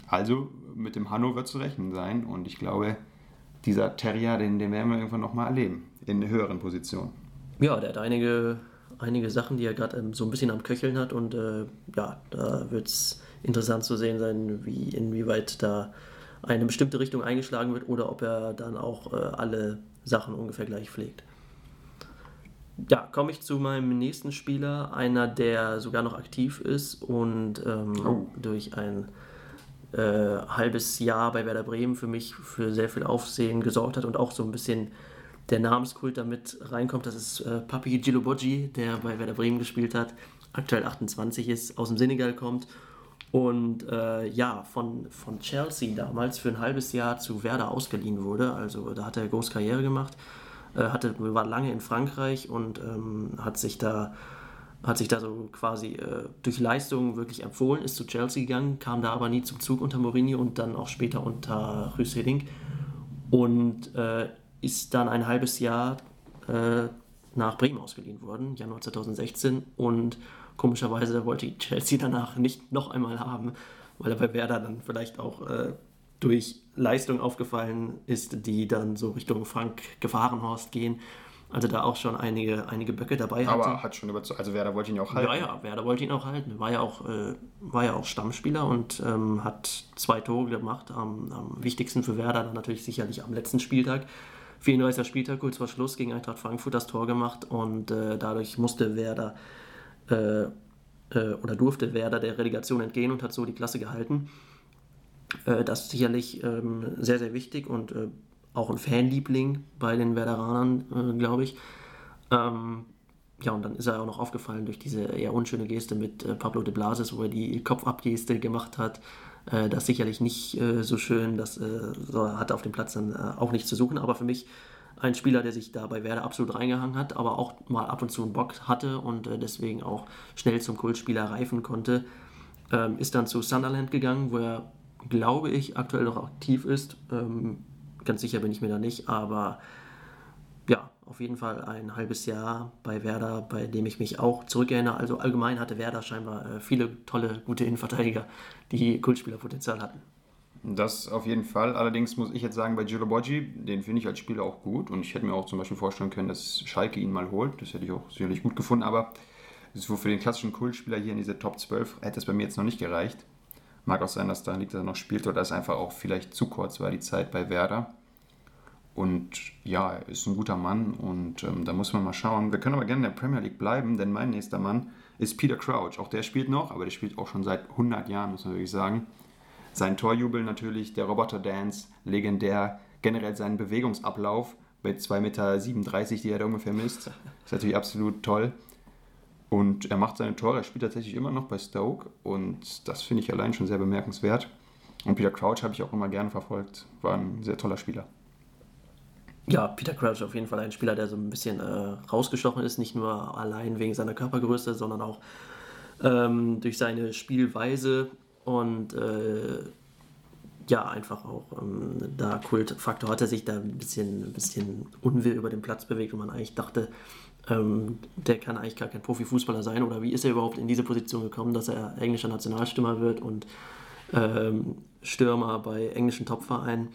Speaker 1: Also mit dem Hannover zu rechnen sein. Und ich glaube, dieser Terrier, den, den werden wir irgendwann nochmal erleben. In höheren Positionen.
Speaker 2: Ja, der hat einige einige Sachen, die er gerade ähm, so ein bisschen am Köcheln hat. Und äh, ja, da wird es interessant zu sehen sein, wie inwieweit da eine bestimmte Richtung eingeschlagen wird oder ob er dann auch äh, alle Sachen ungefähr gleich pflegt. Ja, komme ich zu meinem nächsten Spieler, einer, der sogar noch aktiv ist und ähm, oh. durch ein äh, halbes Jahr bei Werder Bremen für mich für sehr viel Aufsehen gesorgt hat und auch so ein bisschen der Namenskult damit reinkommt. Das ist äh, Papi Gilobogi, der bei Werder Bremen gespielt hat, aktuell 28 ist, aus dem Senegal kommt und äh, ja, von, von Chelsea damals für ein halbes Jahr zu Werder ausgeliehen wurde. Also da hat er groß Karriere gemacht, äh, hatte, war lange in Frankreich und ähm, hat sich da hat sich da so quasi äh, durch Leistung wirklich empfohlen, ist zu Chelsea gegangen, kam da aber nie zum Zug unter Mourinho und dann auch später unter Hiddink und äh, ist dann ein halbes Jahr äh, nach Bremen ausgeliehen worden, Januar 2016 und Komischerweise wollte Chelsea danach nicht noch einmal haben, weil er bei Werder dann vielleicht auch äh, durch Leistung aufgefallen ist, die dann so Richtung Frank Gefahrenhorst gehen. Also da auch schon einige, einige Böcke dabei
Speaker 1: hatte. Aber hat schon überzeugt, also Werder wollte ihn auch halten.
Speaker 2: Ja, ja, Werder wollte ihn auch halten. War ja auch, äh, war ja auch Stammspieler und ähm, hat zwei Tore gemacht. Am, am, wichtigsten für Werder dann natürlich sicherlich am letzten Spieltag. 34. Spieltag, kurz vor Schluss gegen Eintracht Frankfurt das Tor gemacht und äh, dadurch musste Werder äh, äh, oder durfte Werder der Relegation entgehen und hat so die Klasse gehalten. Äh, das ist sicherlich ähm, sehr, sehr wichtig und äh, auch ein Fanliebling bei den Werderanern, äh, glaube ich. Ähm, ja, und dann ist er auch noch aufgefallen durch diese eher unschöne Geste mit Pablo de Blasis, wo er die Kopfabgeste gemacht hat. Das ist sicherlich nicht so schön, das hat auf dem Platz dann auch nichts zu suchen, aber für mich ein Spieler, der sich da bei Werder absolut reingehangen hat, aber auch mal ab und zu einen Bock hatte und äh, deswegen auch schnell zum Kultspieler reifen konnte. Ähm, ist dann zu Sunderland gegangen, wo er, glaube ich, aktuell noch aktiv ist. Ähm, ganz sicher bin ich mir da nicht, aber ja, auf jeden Fall ein halbes Jahr bei Werder, bei dem ich mich auch zurückerinnere. Also allgemein hatte Werder scheinbar äh, viele tolle, gute Innenverteidiger, die Kultspielerpotenzial hatten.
Speaker 1: Das auf jeden Fall. Allerdings muss ich jetzt sagen, bei Gilo Boggi, den finde ich als Spieler auch gut. Und ich hätte mir auch zum Beispiel vorstellen können, dass Schalke ihn mal holt. Das hätte ich auch sicherlich gut gefunden. Aber für den klassischen Kultspieler hier in diese Top 12 hätte es bei mir jetzt noch nicht gereicht. Mag auch sein, dass da er noch spielt oder dass einfach auch vielleicht zu kurz war die Zeit bei Werder. Und ja, er ist ein guter Mann und ähm, da muss man mal schauen. Wir können aber gerne in der Premier League bleiben, denn mein nächster Mann ist Peter Crouch. Auch der spielt noch, aber der spielt auch schon seit 100 Jahren, muss man wirklich sagen. Sein Torjubel natürlich, der Roboter-Dance, legendär. Generell sein Bewegungsablauf mit 2,37 Meter, die er da ungefähr misst, ist natürlich absolut toll. Und er macht seine Tore, er spielt tatsächlich immer noch bei Stoke und das finde ich allein schon sehr bemerkenswert. Und Peter Crouch habe ich auch immer gerne verfolgt, war ein sehr toller Spieler.
Speaker 2: Ja, Peter Crouch auf jeden Fall ein Spieler, der so ein bisschen äh, rausgestochen ist, nicht nur allein wegen seiner Körpergröße, sondern auch ähm, durch seine Spielweise und äh, ja, einfach auch ähm, da Kultfaktor hat er sich da ein bisschen, ein bisschen unwill über den Platz bewegt und man eigentlich dachte, ähm, der kann eigentlich gar kein Profifußballer sein oder wie ist er überhaupt in diese Position gekommen, dass er englischer Nationalstürmer wird und ähm, Stürmer bei englischen Topvereinen.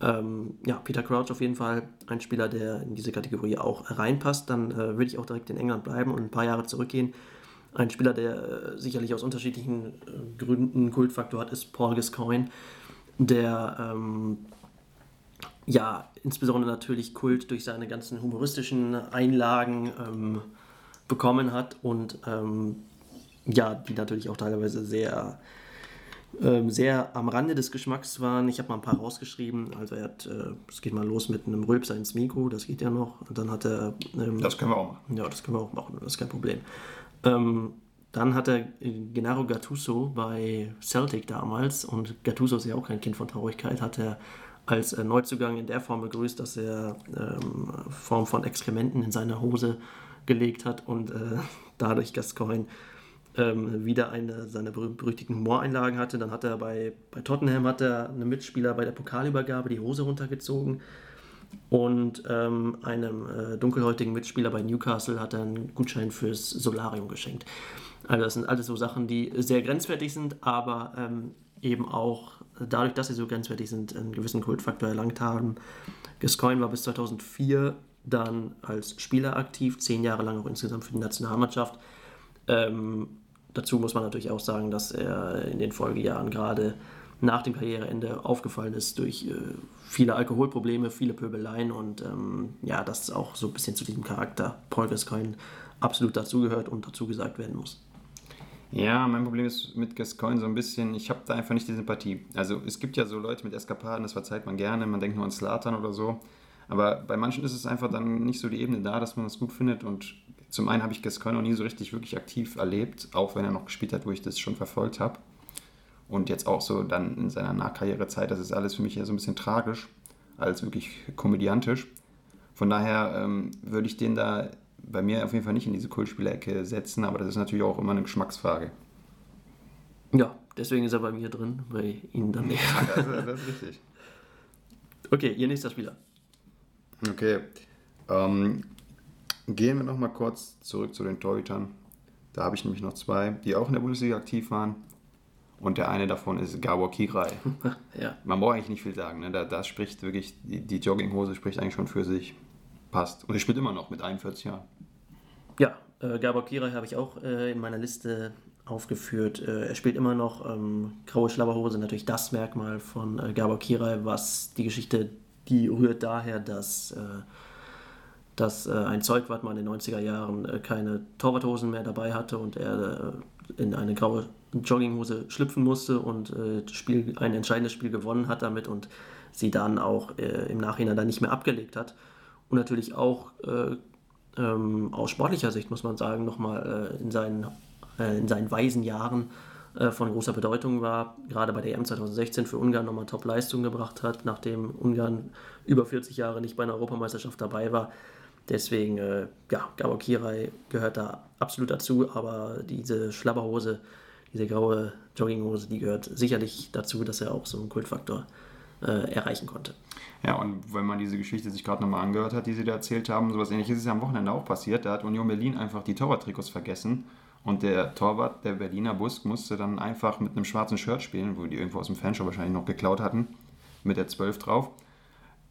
Speaker 2: Ähm, ja, Peter Crouch auf jeden Fall ein Spieler, der in diese Kategorie auch reinpasst. Dann äh, würde ich auch direkt in England bleiben und ein paar Jahre zurückgehen ein Spieler, der äh, sicherlich aus unterschiedlichen äh, Gründen Kultfaktor hat, ist Paul Gascoigne, der ähm, ja insbesondere natürlich Kult durch seine ganzen humoristischen Einlagen ähm, bekommen hat und ähm, ja, die natürlich auch teilweise sehr ähm, sehr am Rande des Geschmacks waren. Ich habe mal ein paar rausgeschrieben. Also er hat, äh, es geht mal los mit einem Rülpser ins Mikro, das geht ja noch. Und dann hat er...
Speaker 1: Ähm, das können wir auch machen.
Speaker 2: Ja, das können wir auch machen, das ist kein Problem. Ähm, dann hat er Gennaro Gattuso bei Celtic damals, und Gattuso ist ja auch kein Kind von Traurigkeit, hat er als äh, Neuzugang in der Form begrüßt, dass er ähm, Form von Exkrementen in seine Hose gelegt hat und äh, dadurch Gascoigne ähm, wieder eine seiner berüchtigten Humoreinlagen hatte. Dann hat er bei, bei Tottenham hat er eine Mitspieler bei der Pokalübergabe die Hose runtergezogen und ähm, einem äh, dunkelhäutigen Mitspieler bei Newcastle hat er einen Gutschein fürs Solarium geschenkt. Also das sind alles so Sachen, die sehr grenzwertig sind, aber ähm, eben auch dadurch, dass sie so grenzwertig sind, einen gewissen Kultfaktor erlangt haben. Gascoigne war bis 2004 dann als Spieler aktiv, zehn Jahre lang auch insgesamt für die Nationalmannschaft. Ähm, dazu muss man natürlich auch sagen, dass er in den Folgejahren gerade nach dem Karriereende aufgefallen ist durch äh, viele Alkoholprobleme, viele Pöbeleien und ähm, ja, dass auch so ein bisschen zu diesem Charakter Paul Gascoigne absolut dazugehört und dazu gesagt werden muss.
Speaker 1: Ja, mein Problem ist mit Gascoigne so ein bisschen, ich habe da einfach nicht die Sympathie. Also es gibt ja so Leute mit Eskapaden, das verzeiht man gerne, man denkt nur an Slatan oder so. Aber bei manchen ist es einfach dann nicht so die Ebene da, dass man das gut findet. Und zum einen habe ich Gascoigne noch nie so richtig wirklich aktiv erlebt, auch wenn er noch gespielt hat, wo ich das schon verfolgt habe. Und jetzt auch so dann in seiner Nachkarrierezeit, das ist alles für mich eher so ein bisschen tragisch als wirklich komödiantisch. Von daher ähm, würde ich den da bei mir auf jeden Fall nicht in diese Kultspielecke setzen, aber das ist natürlich auch immer eine Geschmacksfrage.
Speaker 2: Ja, deswegen ist er bei mir drin, bei Ihnen dann nicht.
Speaker 1: Ja, das, das ist richtig.
Speaker 2: Okay, Ihr nächster Spieler.
Speaker 1: Okay. Ähm, gehen wir nochmal kurz zurück zu den Torhütern. Da habe ich nämlich noch zwei, die auch in der Bundesliga aktiv waren. Und der eine davon ist Gabor Kirai. ja. Man braucht eigentlich nicht viel sagen. Ne? Da, das spricht wirklich, die, die, Jogginghose spricht eigentlich schon für sich. Passt. Und er spielt immer noch mit 41 Jahren.
Speaker 2: Ja, äh, Gabor Kirai habe ich auch äh, in meiner Liste aufgeführt. Äh, er spielt immer noch. Ähm, graue Schlabberhose, natürlich das Merkmal von äh, Gabor Kirai, was die Geschichte, die rührt daher, dass, äh, dass äh, ein Zeugwart mal in den 90er Jahren äh, keine Torwarthosen mehr dabei hatte und er in eine graue Jogginghose schlüpfen musste und äh, Spiel, ein entscheidendes Spiel gewonnen hat damit und sie dann auch äh, im Nachhinein dann nicht mehr abgelegt hat. Und natürlich auch äh, ähm, aus sportlicher Sicht, muss man sagen, nochmal äh, in, seinen, äh, in seinen weisen Jahren äh, von großer Bedeutung war, gerade bei der EM 2016 für Ungarn nochmal Top-Leistung gebracht hat, nachdem Ungarn über 40 Jahre nicht bei einer Europameisterschaft dabei war. Deswegen, äh, ja, Gabor Kirai gehört da absolut dazu, aber diese Schlabberhose diese graue Jogginghose, die gehört sicherlich dazu, dass er auch so einen Kultfaktor äh, erreichen konnte.
Speaker 1: Ja, und wenn man diese Geschichte sich gerade nochmal angehört hat, die sie da erzählt haben, sowas ähnliches ist ja am Wochenende auch passiert. Da hat Union Berlin einfach die Torwarttrikots vergessen und der Torwart, der Berliner Busk, musste dann einfach mit einem schwarzen Shirt spielen, wo die irgendwo aus dem Fanshop wahrscheinlich noch geklaut hatten, mit der 12 drauf.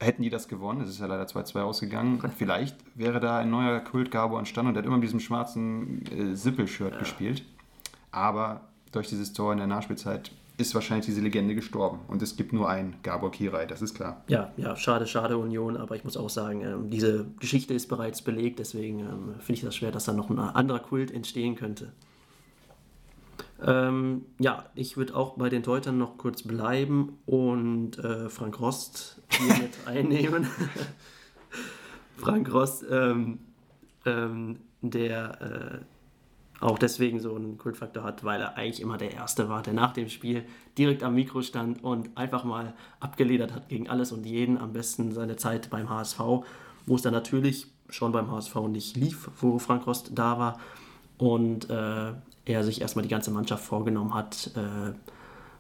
Speaker 1: Hätten die das gewonnen, es ist ja leider 2-2 ausgegangen, vielleicht wäre da ein neuer Kult-Gabo entstanden und der hat immer mit diesem schwarzen äh, Sippel-Shirt ja. gespielt. Aber durch dieses Tor in der Nachspielzeit ist wahrscheinlich diese Legende gestorben. Und es gibt nur einen Gabor Kirai, das ist klar.
Speaker 2: Ja, ja, schade, schade Union, aber ich muss auch sagen, ähm, diese Geschichte ist bereits belegt, deswegen ähm, finde ich das schwer, dass da noch ein anderer Kult entstehen könnte. Ähm, ja, ich würde auch bei den Teutern noch kurz bleiben und äh, Frank Rost hier mit einnehmen. Frank Rost, ähm, ähm, der äh, auch deswegen so einen Kultfaktor hat, weil er eigentlich immer der Erste war, der nach dem Spiel direkt am Mikro stand und einfach mal abgeledert hat gegen alles und jeden, am besten seine Zeit beim HSV, wo es dann natürlich schon beim HSV nicht lief, wo Frank Rost da war und äh, er sich erstmal die ganze Mannschaft vorgenommen hat, äh,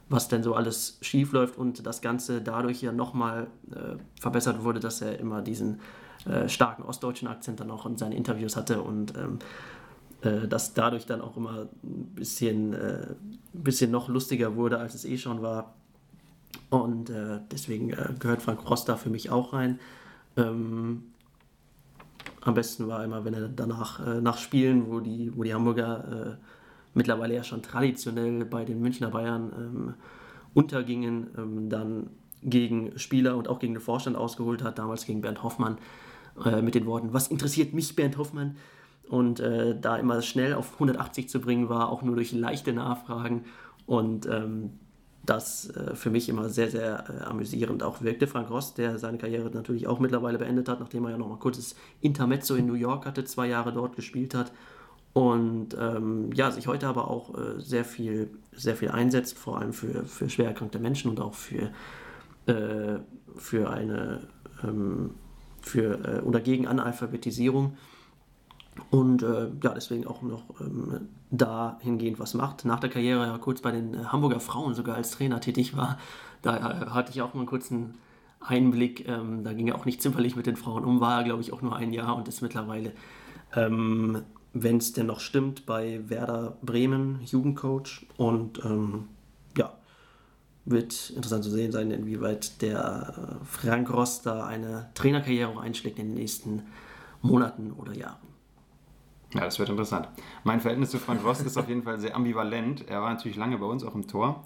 Speaker 2: was denn so alles schief läuft und das Ganze dadurch ja nochmal äh, verbessert wurde, dass er immer diesen äh, starken ostdeutschen Akzent dann auch in seinen Interviews hatte und ähm, äh, das dadurch dann auch immer ein bisschen, äh, bisschen noch lustiger wurde, als es eh schon war. Und äh, deswegen gehört Frank Rost da für mich auch rein. Ähm, am besten war immer, wenn er danach äh, nach Spielen, wo die, wo die Hamburger äh, mittlerweile ja schon traditionell bei den Münchner Bayern ähm, untergingen, ähm, dann gegen Spieler und auch gegen den Vorstand ausgeholt hat, damals gegen Bernd Hoffmann, äh, mit den Worten, was interessiert mich Bernd Hoffmann? und äh, da immer schnell auf 180 zu bringen war, auch nur durch leichte Nachfragen und ähm, das äh, für mich immer sehr, sehr äh, amüsierend auch wirkte. Frank Rost, der seine Karriere natürlich auch mittlerweile beendet hat, nachdem er ja noch mal kurzes Intermezzo in New York hatte, zwei Jahre dort gespielt hat und ähm, ja, sich heute aber auch äh, sehr, viel, sehr viel einsetzt, vor allem für, für schwer erkrankte Menschen und auch für, äh, für eine ähm, für, äh, oder gegen Analphabetisierung und äh, ja, deswegen auch noch ähm, dahingehend was macht. Nach der Karriere ja kurz bei den äh, Hamburger Frauen sogar als Trainer tätig war, da äh, hatte ich auch mal einen kurzen Einblick. Ähm, da ging er auch nicht zimperlich mit den Frauen um, war glaube ich auch nur ein Jahr und ist mittlerweile, ähm, wenn es denn noch stimmt, bei Werder Bremen Jugendcoach und ähm, ja, wird interessant zu sehen sein, inwieweit der äh, Frank Ross da eine Trainerkarriere einschlägt in den nächsten Monaten oder Jahren.
Speaker 1: Ja, das wird interessant. Mein Verhältnis zu Frank Rost ist auf jeden Fall sehr ambivalent. Er war natürlich lange bei uns auch im Tor.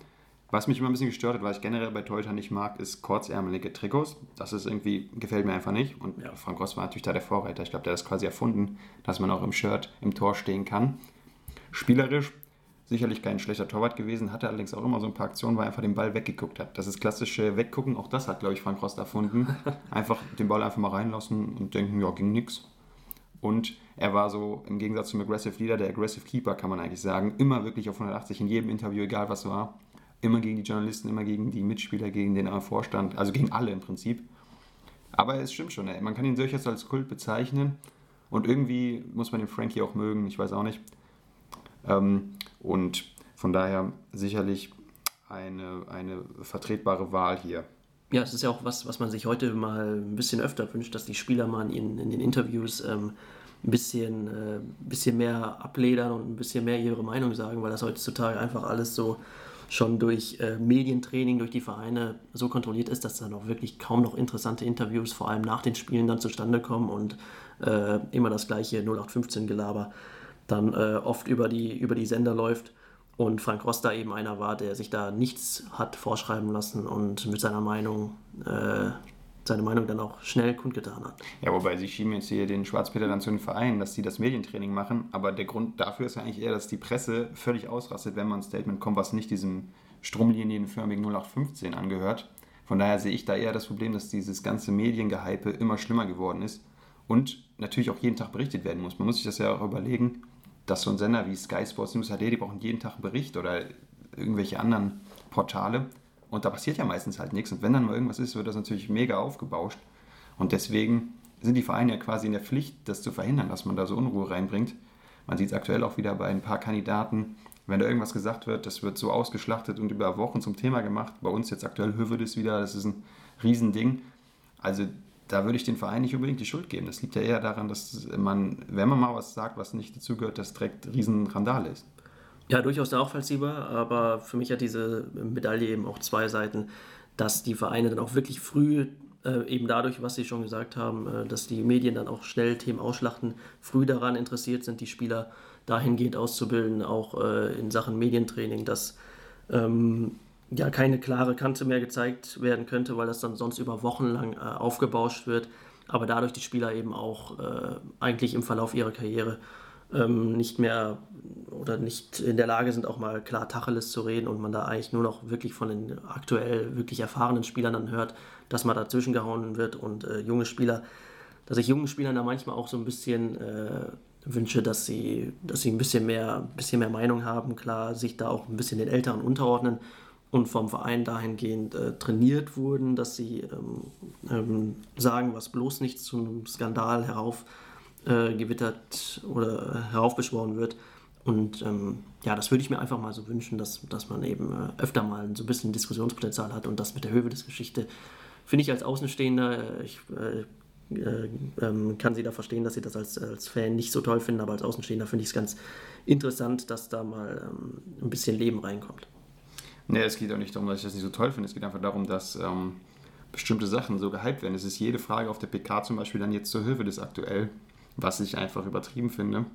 Speaker 1: Was mich immer ein bisschen gestört hat, was ich generell bei Toyota nicht mag, ist kurzärmelige Trikots. Das ist irgendwie, gefällt mir einfach nicht. Und ja. Frank Rost war natürlich da der Vorreiter. Ich glaube, der hat das quasi erfunden, dass man auch im Shirt im Tor stehen kann. Spielerisch sicherlich kein schlechter Torwart gewesen, hatte allerdings auch immer so ein paar Aktionen, wo er einfach den Ball weggeguckt hat. Das ist klassische Weggucken, auch das hat, glaube ich, Frank Rost erfunden. Einfach den Ball einfach mal reinlassen und denken, ja, ging nix. Und er war so im Gegensatz zum Aggressive Leader, der Aggressive Keeper, kann man eigentlich sagen, immer wirklich auf 180 in jedem Interview, egal was war. Immer gegen die Journalisten, immer gegen die Mitspieler, gegen den Vorstand, also gegen alle im Prinzip. Aber es stimmt schon, ey. man kann ihn durchaus als Kult bezeichnen. Und irgendwie muss man den Frankie auch mögen, ich weiß auch nicht. Ähm, und von daher sicherlich eine, eine vertretbare Wahl hier.
Speaker 2: Ja, es ist ja auch was, was man sich heute mal ein bisschen öfter wünscht, dass die Spieler mal in, in den Interviews ähm, ein bisschen, äh, bisschen mehr abledern und ein bisschen mehr ihre Meinung sagen, weil das heutzutage einfach alles so schon durch äh, Medientraining, durch die Vereine so kontrolliert ist, dass dann auch wirklich kaum noch interessante Interviews, vor allem nach den Spielen, dann zustande kommen und äh, immer das gleiche 0815-Gelaber dann äh, oft über die, über die Sender läuft. Und Frank Roster eben einer war, der sich da nichts hat vorschreiben lassen und mit seiner Meinung äh, seine Meinung dann auch schnell kundgetan hat.
Speaker 1: Ja, wobei sie schieben jetzt hier den Schwarzpeter dann zu den Vereinen, dass sie das Medientraining machen, aber der Grund dafür ist ja eigentlich eher, dass die Presse völlig ausrastet, wenn man ein Statement kommt, was nicht diesem stromlinienförmigen 0815 angehört. Von daher sehe ich da eher das Problem, dass dieses ganze Mediengehype immer schlimmer geworden ist und natürlich auch jeden Tag berichtet werden muss. Man muss sich das ja auch überlegen, dass so ein Sender wie Sky Sports News HD, die brauchen jeden Tag einen Bericht oder irgendwelche anderen Portale. Und da passiert ja meistens halt nichts. Und wenn dann mal irgendwas ist, wird das natürlich mega aufgebauscht. Und deswegen sind die Vereine ja quasi in der Pflicht, das zu verhindern, dass man da so Unruhe reinbringt. Man sieht es aktuell auch wieder bei ein paar Kandidaten. Wenn da irgendwas gesagt wird, das wird so ausgeschlachtet und über Wochen zum Thema gemacht. Bei uns jetzt aktuell Hövedes wieder, das ist ein Riesending. Also da würde ich den Verein nicht unbedingt die Schuld geben. Das liegt ja eher daran, dass man, wenn man mal was sagt, was nicht dazugehört, das direkt riesen Randale ist.
Speaker 2: Ja, durchaus nachvollziehbar, aber für mich hat diese Medaille eben auch zwei Seiten, dass die Vereine dann auch wirklich früh, äh, eben dadurch, was Sie schon gesagt haben, äh, dass die Medien dann auch schnell Themen ausschlachten, früh daran interessiert sind, die Spieler dahingehend auszubilden, auch äh, in Sachen Medientraining, dass ähm, ja keine klare Kante mehr gezeigt werden könnte, weil das dann sonst über Wochen lang äh, aufgebauscht wird, aber dadurch die Spieler eben auch äh, eigentlich im Verlauf ihrer Karriere ähm, nicht mehr oder nicht in der Lage sind, auch mal klar Tacheles zu reden und man da eigentlich nur noch wirklich von den aktuell wirklich erfahrenen Spielern dann hört, dass man dazwischen gehauen wird und äh, junge Spieler, dass ich jungen Spielern da manchmal auch so ein bisschen äh, wünsche, dass sie, dass sie ein bisschen mehr, bisschen mehr Meinung haben, klar, sich da auch ein bisschen den Älteren unterordnen und vom Verein dahingehend äh, trainiert wurden, dass sie ähm, ähm, sagen, was bloß nicht zum Skandal herauf äh, gewittert oder heraufbeschworen wird. Und ähm, ja, das würde ich mir einfach mal so wünschen, dass, dass man eben äh, öfter mal so ein bisschen Diskussionspotenzial hat und das mit der Höhe des Geschichte finde ich als Außenstehender, ich äh, äh, ähm, kann sie da verstehen, dass sie das als, als Fan nicht so toll finden, aber als Außenstehender finde ich es ganz interessant, dass da mal ähm, ein bisschen Leben reinkommt.
Speaker 1: Nee, es geht auch nicht darum, dass ich das nicht so toll finde, es geht einfach darum, dass ähm, bestimmte Sachen so gehypt werden. Es ist jede Frage auf der PK zum Beispiel dann jetzt zur Hilfe des aktuell was ich einfach übertrieben finde.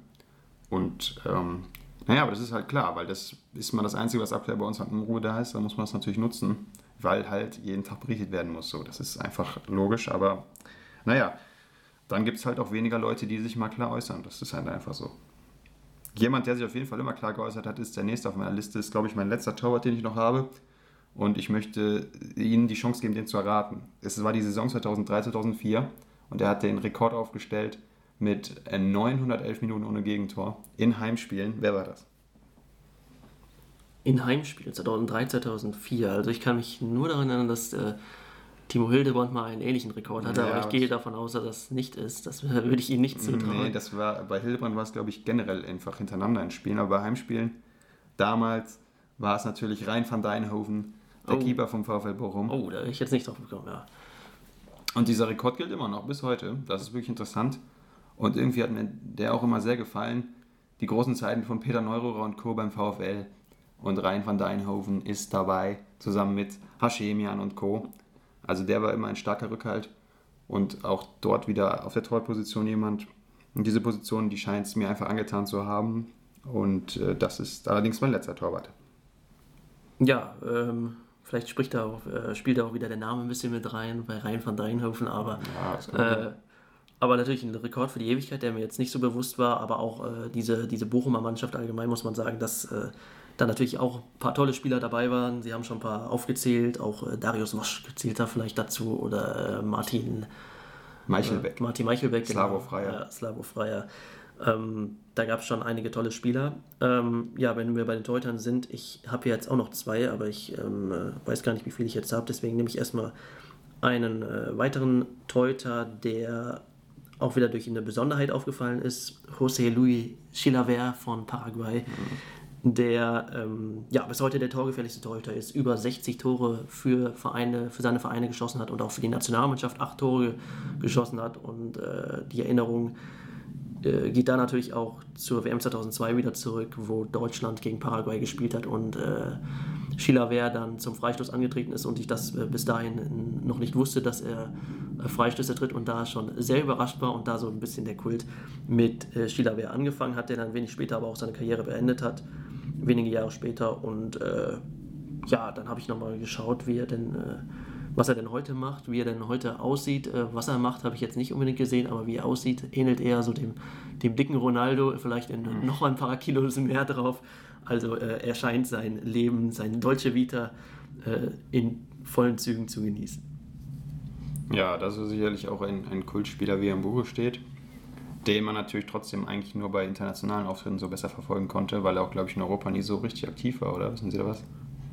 Speaker 1: Und ähm, naja, aber das ist halt klar, weil das ist mal das Einzige, was aktuell bei uns halt in Ruhe da ist, da muss man es natürlich nutzen, weil halt jeden Tag berichtet werden muss. So, das ist einfach logisch, aber naja, dann gibt es halt auch weniger Leute, die sich mal klar äußern. Das ist halt einfach so. Jemand, der sich auf jeden Fall immer klar geäußert hat, ist der nächste auf meiner Liste, ist glaube ich mein letzter Torwart, den ich noch habe. Und ich möchte Ihnen die Chance geben, den zu erraten. Es war die Saison 2003, 2004 und er hat den Rekord aufgestellt mit 911 äh, Minuten ohne Gegentor in Heimspielen. Wer war das?
Speaker 2: In Heimspielen 2003, 2004. Also ich kann mich nur daran erinnern, dass äh, Timo Hildebrand mal einen ähnlichen Rekord hatte, ja, aber ich gehe davon aus, dass das nicht ist. Das würde ich ihm nicht zutrauen.
Speaker 1: Nee, das war, bei Hildebrand war es, glaube ich, generell einfach hintereinander in Spielen. Aber bei Heimspielen damals war es natürlich Rein van Dijnhoven, der oh. Keeper vom VfL Bochum.
Speaker 2: Oh, da hätte ich jetzt nicht drauf gekommen, ja.
Speaker 1: Und dieser Rekord gilt immer noch bis heute. Das ist wirklich interessant. Und irgendwie hat mir der auch immer sehr gefallen. Die großen Zeiten von Peter Neururer und Co. beim VfL. Und Rhein van Dijnhoven ist dabei, zusammen mit Hashemian und Co. Also der war immer ein starker Rückhalt. und auch dort wieder auf der Torposition jemand. Und diese Position, die scheint es mir einfach angetan zu haben. Und äh, das ist allerdings mein letzter Torwart.
Speaker 2: Ja, ähm, vielleicht spricht da auch, äh, spielt da auch wieder der Name ein bisschen mit rein bei Rhein van Deinhofen, aber, ja, äh, aber natürlich ein Rekord für die Ewigkeit, der mir jetzt nicht so bewusst war, aber auch äh, diese, diese Bochumer Mannschaft allgemein muss man sagen, dass äh, da natürlich auch ein paar tolle Spieler dabei waren. Sie haben schon ein paar aufgezählt, auch äh, Darius Wosch zählt da vielleicht dazu oder Martin
Speaker 1: Meichelbeck.
Speaker 2: Martin Meichelbeck.
Speaker 1: Slavo genau. Freier.
Speaker 2: Ja, Slavo Freier. Ähm, da gab es schon einige tolle Spieler. Ähm, ja, wenn wir bei den Torhütern sind, ich habe jetzt auch noch zwei, aber ich ähm, äh, weiß gar nicht, wie viele ich jetzt habe. Deswegen nehme ich erstmal einen äh, weiteren Torhüter, der auch wieder durch eine Besonderheit aufgefallen ist. José Luis Chilaver von Paraguay. Mhm. Der ähm, ja, bis heute der torgefährlichste Torhüter ist, über 60 Tore für, Vereine, für seine Vereine geschossen hat und auch für die Nationalmannschaft acht Tore geschossen hat. Und äh, die Erinnerung äh, geht da natürlich auch zur WM 2002 wieder zurück, wo Deutschland gegen Paraguay gespielt hat und äh, Chilaver dann zum Freistoß angetreten ist und ich das äh, bis dahin noch nicht wusste, dass er äh, Freistöße tritt und da schon sehr überrascht war und da so ein bisschen der Kult mit äh, Chilaver angefangen hat, der dann wenig später aber auch seine Karriere beendet hat, wenige Jahre später und äh, ja, dann habe ich nochmal geschaut, wie er denn was er denn heute macht, wie er denn heute aussieht. Äh, was er macht, habe ich jetzt nicht unbedingt gesehen, aber wie er aussieht, ähnelt eher so dem, dem dicken Ronaldo, vielleicht in mhm. noch ein paar Kilos mehr drauf. Also äh, er scheint sein Leben, seine deutsche Vita äh, in vollen Zügen zu genießen.
Speaker 1: Ja, das ist sicherlich auch ein, ein Kultspieler, wie er im Buche steht, den man natürlich trotzdem eigentlich nur bei internationalen Auftritten so besser verfolgen konnte, weil er auch, glaube ich, in Europa nie so richtig aktiv war, oder? Wissen Sie da was?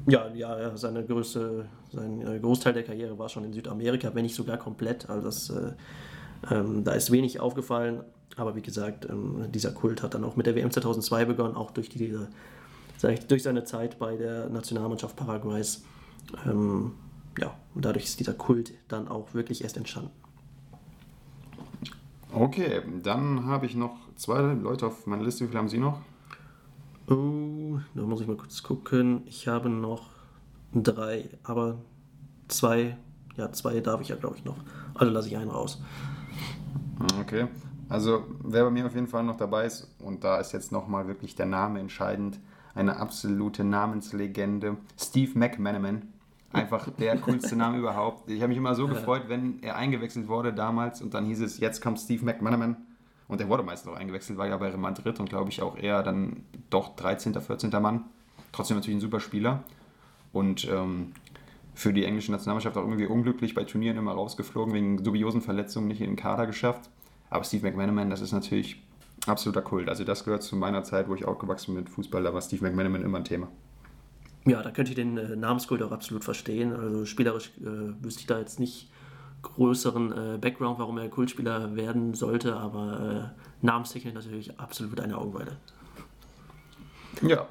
Speaker 2: Ja, ja, seine größte, sein äh, Großteil der Karriere war schon in Südamerika, wenn nicht sogar komplett. Also das, äh, ähm, da ist wenig aufgefallen. Aber wie gesagt, ähm, dieser Kult hat dann auch mit der WM 2002 begonnen, auch durch, die, durch seine Zeit bei der Nationalmannschaft Paraguays. Ähm, ja, und dadurch ist dieser Kult dann auch wirklich erst entstanden.
Speaker 1: Okay, dann habe ich noch zwei Leute auf meiner Liste. Wie viele haben Sie noch?
Speaker 2: Oh, da muss ich mal kurz gucken. Ich habe noch drei, aber zwei, ja, zwei darf ich ja, glaube ich, noch. Also lasse ich einen raus.
Speaker 1: Okay. Also, wer bei mir auf jeden Fall noch dabei ist, und da ist jetzt nochmal wirklich der Name entscheidend, eine absolute Namenslegende, Steve McManaman. Einfach der coolste Name überhaupt. Ich habe mich immer so gefreut, wenn er eingewechselt wurde damals und dann hieß es, jetzt kommt Steve McManaman. Und er wurde meistens auch eingewechselt, war ja bei Madrid und glaube ich auch eher dann doch 13., 14. Mann. Trotzdem natürlich ein super Spieler. Und ähm, für die englische Nationalmannschaft auch irgendwie unglücklich bei Turnieren immer rausgeflogen, wegen dubiosen Verletzungen nicht in den Kader geschafft. Aber Steve McManaman, das ist natürlich absoluter Kult. Also das gehört zu meiner Zeit, wo ich aufgewachsen bin mit Fußball, da war Steve McManaman immer ein Thema.
Speaker 2: Ja, da könnte ich den äh, Namenskult auch absolut verstehen. Also spielerisch äh, wüsste ich da jetzt nicht größeren äh, Background, warum er Kultspieler werden sollte, aber äh, namenstechnisch natürlich absolut eine Augenweide.
Speaker 1: Ja.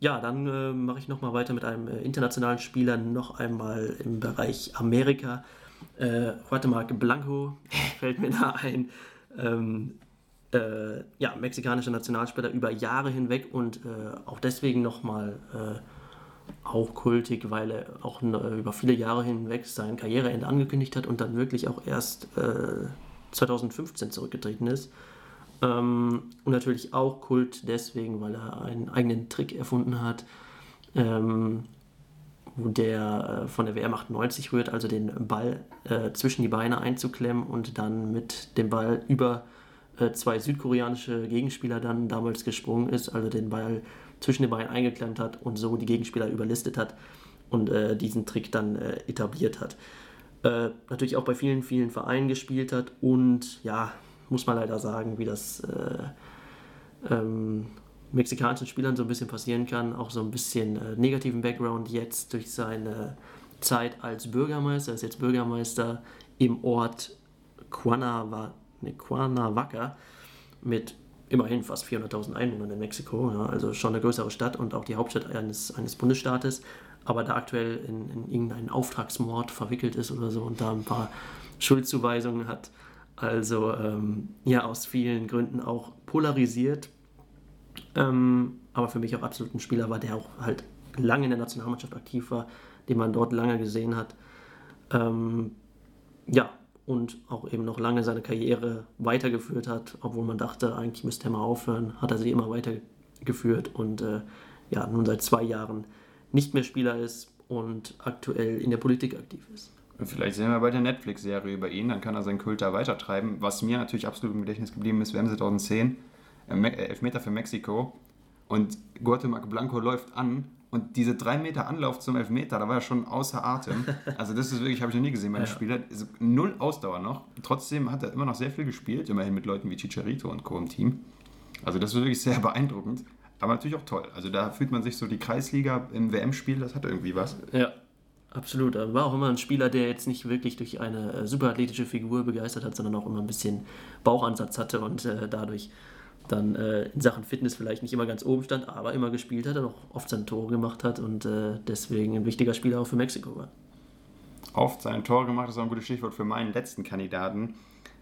Speaker 2: Ja, dann äh, mache ich nochmal weiter mit einem äh, internationalen Spieler, noch einmal im Bereich Amerika. Äh, Guatemala Blanco fällt mir da ein. Ähm, äh, ja, mexikanischer Nationalspieler über Jahre hinweg und äh, auch deswegen nochmal äh, auch kultig, weil er auch über viele Jahre hinweg sein Karriereende angekündigt hat und dann wirklich auch erst äh, 2015 zurückgetreten ist. Ähm, und natürlich auch Kult deswegen, weil er einen eigenen Trick erfunden hat, ähm, der äh, von der WM 98 rührt, also den Ball äh, zwischen die Beine einzuklemmen und dann mit dem Ball über äh, zwei südkoreanische Gegenspieler dann damals gesprungen ist, also den Ball zwischen den Beinen eingeklemmt hat und so die Gegenspieler überlistet hat und äh, diesen Trick dann äh, etabliert hat. Äh, natürlich auch bei vielen, vielen Vereinen gespielt hat und ja, muss man leider sagen, wie das äh, ähm, mexikanischen Spielern so ein bisschen passieren kann, auch so ein bisschen äh, negativen Background jetzt durch seine Zeit als Bürgermeister, er ist jetzt Bürgermeister im Ort Cuernavaca, ne, Cuernavaca mit immerhin fast 400.000 Einwohner in Mexiko, ja, also schon eine größere Stadt und auch die Hauptstadt eines, eines Bundesstaates, aber da aktuell in, in irgendeinen Auftragsmord verwickelt ist oder so und da ein paar Schuldzuweisungen hat. Also ähm, ja, aus vielen Gründen auch polarisiert, ähm, aber für mich auch absolut ein Spieler war, der auch halt lange in der Nationalmannschaft aktiv war, den man dort lange gesehen hat. Ähm, ja, und auch eben noch lange seine Karriere weitergeführt hat, obwohl man dachte, eigentlich müsste er mal aufhören, hat er sie immer weitergeführt und äh, ja, nun seit zwei Jahren nicht mehr Spieler ist und aktuell in der Politik aktiv ist.
Speaker 1: Vielleicht sehen wir bei der Netflix-Serie über ihn, dann kann er seinen Kult da weitertreiben. Was mir natürlich absolut im Gedächtnis geblieben ist, WM 2010, äh, äh, Elfmeter für Mexiko und Guatemala Blanco läuft an und diese drei Meter Anlauf zum Elfmeter, da war er schon außer Atem. Also das ist wirklich, habe ich noch nie gesehen bei einem ja. Spieler. Null Ausdauer noch. Trotzdem hat er immer noch sehr viel gespielt, immerhin mit Leuten wie Chicharito und Co. im Team. Also das ist wirklich sehr beeindruckend. Aber natürlich auch toll. Also da fühlt man sich so die Kreisliga im WM-Spiel, das hat irgendwie was.
Speaker 2: Ja, absolut. Er war auch immer ein Spieler, der jetzt nicht wirklich durch eine äh, superathletische Figur begeistert hat, sondern auch immer ein bisschen Bauchansatz hatte und äh, dadurch dann äh, in Sachen Fitness vielleicht nicht immer ganz oben stand, aber immer gespielt hat und auch oft seine Tore gemacht hat und äh, deswegen ein wichtiger Spieler auch für Mexiko war.
Speaker 1: Oft sein Tor gemacht ist auch ein gutes Stichwort für meinen letzten Kandidaten,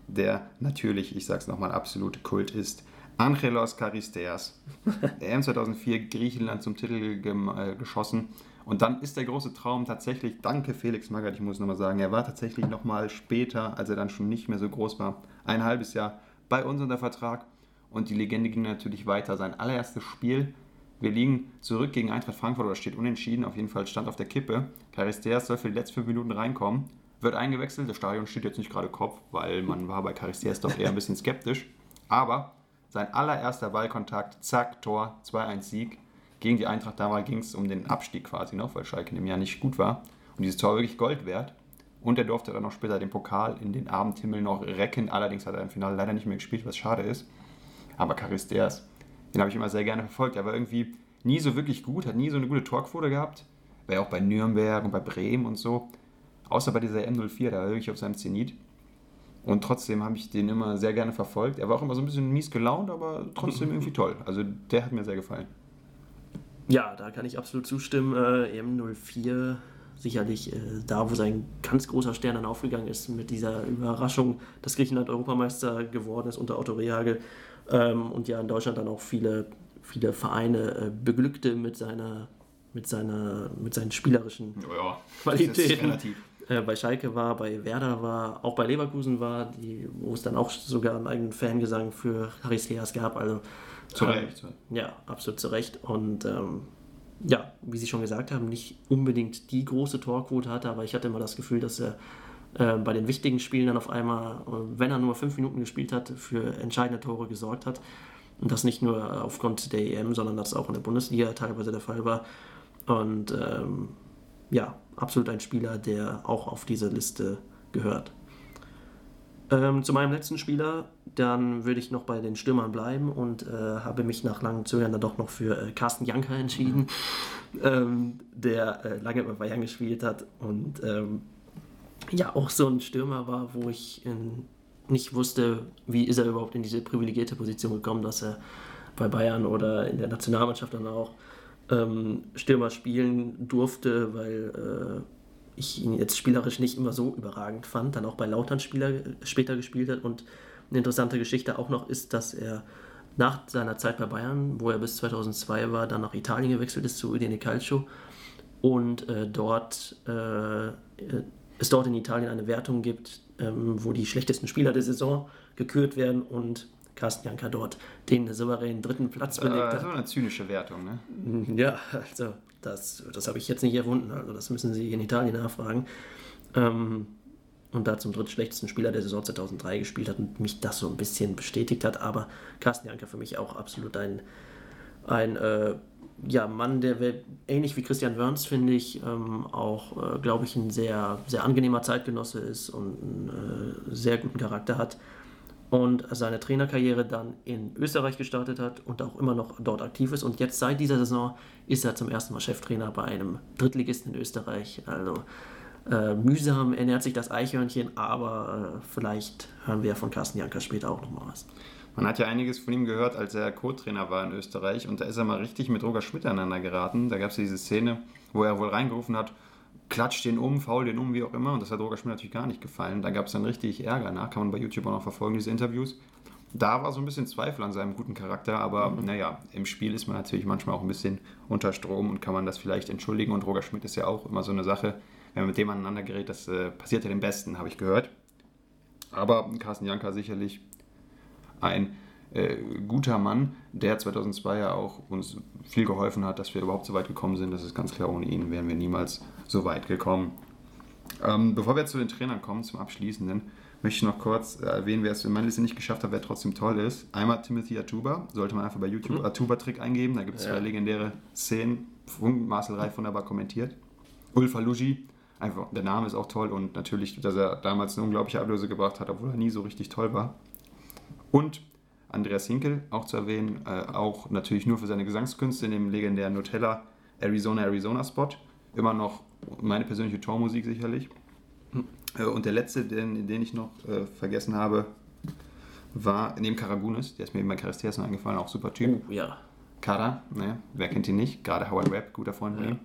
Speaker 1: der natürlich, ich sag's nochmal, absolut Kult ist. Angelos Charisteas. EM 2004 Griechenland zum Titel äh, geschossen. Und dann ist der große Traum tatsächlich, danke Felix Magath, ich muss nochmal sagen, er war tatsächlich nochmal später, als er dann schon nicht mehr so groß war, ein halbes Jahr bei uns unter Vertrag und die Legende ging natürlich weiter. Sein allererstes Spiel, wir liegen zurück gegen Eintracht Frankfurt oder steht unentschieden, auf jeden Fall stand auf der Kippe. Charisteas soll für die letzten fünf Minuten reinkommen, wird eingewechselt. Das Stadion steht jetzt nicht gerade Kopf, weil man war bei Charisteas doch eher ein bisschen skeptisch. Aber sein allererster Ballkontakt, zack, Tor, 2-1 Sieg. Gegen die Eintracht damals ging es um den Abstieg quasi noch, weil Schalke in dem Jahr nicht gut war. Und dieses Tor wirklich Gold wert. Und er durfte dann noch später den Pokal in den Abendhimmel noch recken. Allerdings hat er im Finale leider nicht mehr gespielt, was schade ist. Aber Charisteas, den habe ich immer sehr gerne verfolgt. Er war irgendwie nie so wirklich gut, hat nie so eine gute Torquote gehabt. War ja auch bei Nürnberg und bei Bremen und so. Außer bei dieser M04, da war wirklich auf seinem Zenit. Und trotzdem habe ich den immer sehr gerne verfolgt. Er war auch immer so ein bisschen mies gelaunt, aber trotzdem irgendwie toll. Also der hat mir sehr gefallen.
Speaker 2: Ja, da kann ich absolut zustimmen. Äh, M04 sicherlich äh, da, wo sein ganz großer Stern dann aufgegangen ist mit dieser Überraschung, dass Griechenland Europameister geworden ist unter Otto Rehagel ähm, und ja in Deutschland dann auch viele, viele Vereine äh, beglückte mit seiner, mit seiner, mit seinen spielerischen ja. Qualitäten. Äh, bei Schalke war, bei Werder war, auch bei Leverkusen war, die, wo es dann auch sogar einen eigenen Fangesang für Charisteas gab. Also,
Speaker 1: zu Recht.
Speaker 2: Ähm, ja, absolut zu Recht. Und ähm, ja, wie Sie schon gesagt haben, nicht unbedingt die große Torquote hatte, aber ich hatte immer das Gefühl, dass er äh, bei den wichtigen Spielen dann auf einmal, äh, wenn er nur fünf Minuten gespielt hat, für entscheidende Tore gesorgt hat. Und das nicht nur aufgrund der EM, sondern dass auch in der Bundesliga teilweise der Fall war. Und ähm, ja, absolut ein Spieler, der auch auf diese Liste gehört. Ähm, zu meinem letzten Spieler, dann würde ich noch bei den Stürmern bleiben und äh, habe mich nach langem Zögern dann doch noch für äh, Carsten Janker entschieden, mhm. ähm, der äh, lange bei Bayern gespielt hat und ähm, ja auch so ein Stürmer war, wo ich in, nicht wusste, wie ist er überhaupt in diese privilegierte Position gekommen, dass er bei Bayern oder in der Nationalmannschaft dann auch ähm, Stürmer spielen durfte, weil äh, ich ihn jetzt spielerisch nicht immer so überragend fand, dann auch bei Lautern Spieler später gespielt hat. Und eine interessante Geschichte auch noch ist, dass er nach seiner Zeit bei Bayern, wo er bis 2002 war, dann nach Italien gewechselt ist zu Udine Calcio und äh, dort äh, es dort in Italien eine Wertung gibt, ähm, wo die schlechtesten Spieler der Saison gekürt werden und Carsten Janka dort den souveränen dritten Platz belegt
Speaker 1: hat. Das ist eine zynische Wertung,
Speaker 2: ne? Ja, also das, das habe ich jetzt nicht erfunden. Also das müssen Sie in Italien nachfragen. Ähm, und da zum drittschlechtesten Spieler der Saison 2003 gespielt hat und mich das so ein bisschen bestätigt hat. Aber Carsten Janka für mich auch absolut ein, ein äh, ja, Mann, der ähnlich wie Christian Wörns, finde ich, ähm, auch, äh, glaube ich, ein sehr, sehr angenehmer Zeitgenosse ist und einen äh, sehr guten Charakter hat und seine Trainerkarriere dann in Österreich gestartet hat und auch immer noch dort aktiv ist. Und jetzt seit dieser Saison ist er zum ersten Mal Cheftrainer bei einem Drittligisten in Österreich. Also äh, mühsam ernährt sich das Eichhörnchen, aber äh, vielleicht hören wir von Carsten Janker später auch nochmal was.
Speaker 1: Man hat ja einiges von ihm gehört, als er Co-Trainer war in Österreich und da ist er mal richtig mit Roger Schmidt aneinander geraten. Da gab es diese Szene, wo er wohl reingerufen hat, klatscht den um, faul den um, wie auch immer. Und das hat Roger Schmidt natürlich gar nicht gefallen. Da gab es dann richtig Ärger nach, kann man bei YouTube auch noch verfolgen, diese Interviews. Da war so ein bisschen Zweifel an seinem guten Charakter, aber mhm. naja, im Spiel ist man natürlich manchmal auch ein bisschen unter Strom und kann man das vielleicht entschuldigen. Und Roger Schmidt ist ja auch immer so eine Sache, wenn man mit dem aneinander gerät, das äh, passiert ja dem Besten, habe ich gehört. Aber Carsten Janka sicherlich ein äh, guter Mann, der 2002 ja auch uns viel geholfen hat, dass wir überhaupt so weit gekommen sind. Das ist ganz klar, ohne ihn wären wir niemals so weit gekommen. Ähm, bevor wir zu den Trainern kommen, zum Abschließenden, möchte ich noch kurz erwähnen, wer es in meiner Liste nicht geschafft hat, wer trotzdem toll ist. Einmal Timothy Atuba, sollte man einfach bei YouTube mhm. Atuba-Trick eingeben, da gibt es ja. zwei legendäre Szenen, Marcel Reif wunderbar kommentiert. Ulfa Luigi, einfach, der Name ist auch toll und natürlich, dass er damals eine unglaubliche Ablöse gebracht hat, obwohl er nie so richtig toll war. Und Andreas Hinkel, auch zu erwähnen, äh, auch natürlich nur für seine Gesangskünste in dem legendären Nutella Arizona Arizona Spot. Immer noch meine persönliche Tormusik sicherlich. Äh, und der letzte, den, den ich noch äh, vergessen habe, war neben Karagunis, der ist mir eben bei Charistias noch eingefallen, auch super Typ.
Speaker 2: Oh, ja.
Speaker 1: Kara, ne, wer kennt ihn nicht? Gerade Howard Webb, guter Freund von ja. ihm.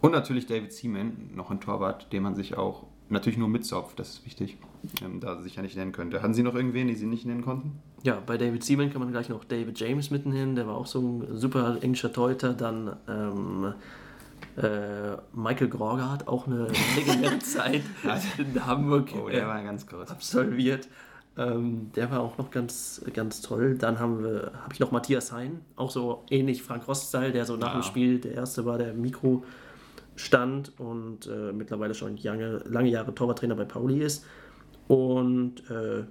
Speaker 1: Und natürlich David Seaman, noch ein Torwart, den man sich auch, natürlich nur mit Zopf, das ist wichtig, ähm, da sich ja nicht nennen könnte. Hatten Sie noch irgendwen, die Sie nicht nennen konnten?
Speaker 2: Ja, bei David Seaman kann man gleich noch David James mitnehmen, der war auch so ein super englischer Torhüter. Dann ähm, äh, Michael hat auch eine legendäre Zeit in Hamburg
Speaker 1: oh, der war ganz kurz.
Speaker 2: absolviert. Ähm, der war auch noch ganz, ganz toll. Dann haben wir, habe ich noch Matthias Hein, auch so ähnlich Frank Rost-Style, der so nach ja. dem Spiel der erste war, der Mikro stand und äh, mittlerweile schon lange, lange Jahre Torwarttrainer bei Pauli ist. Und äh,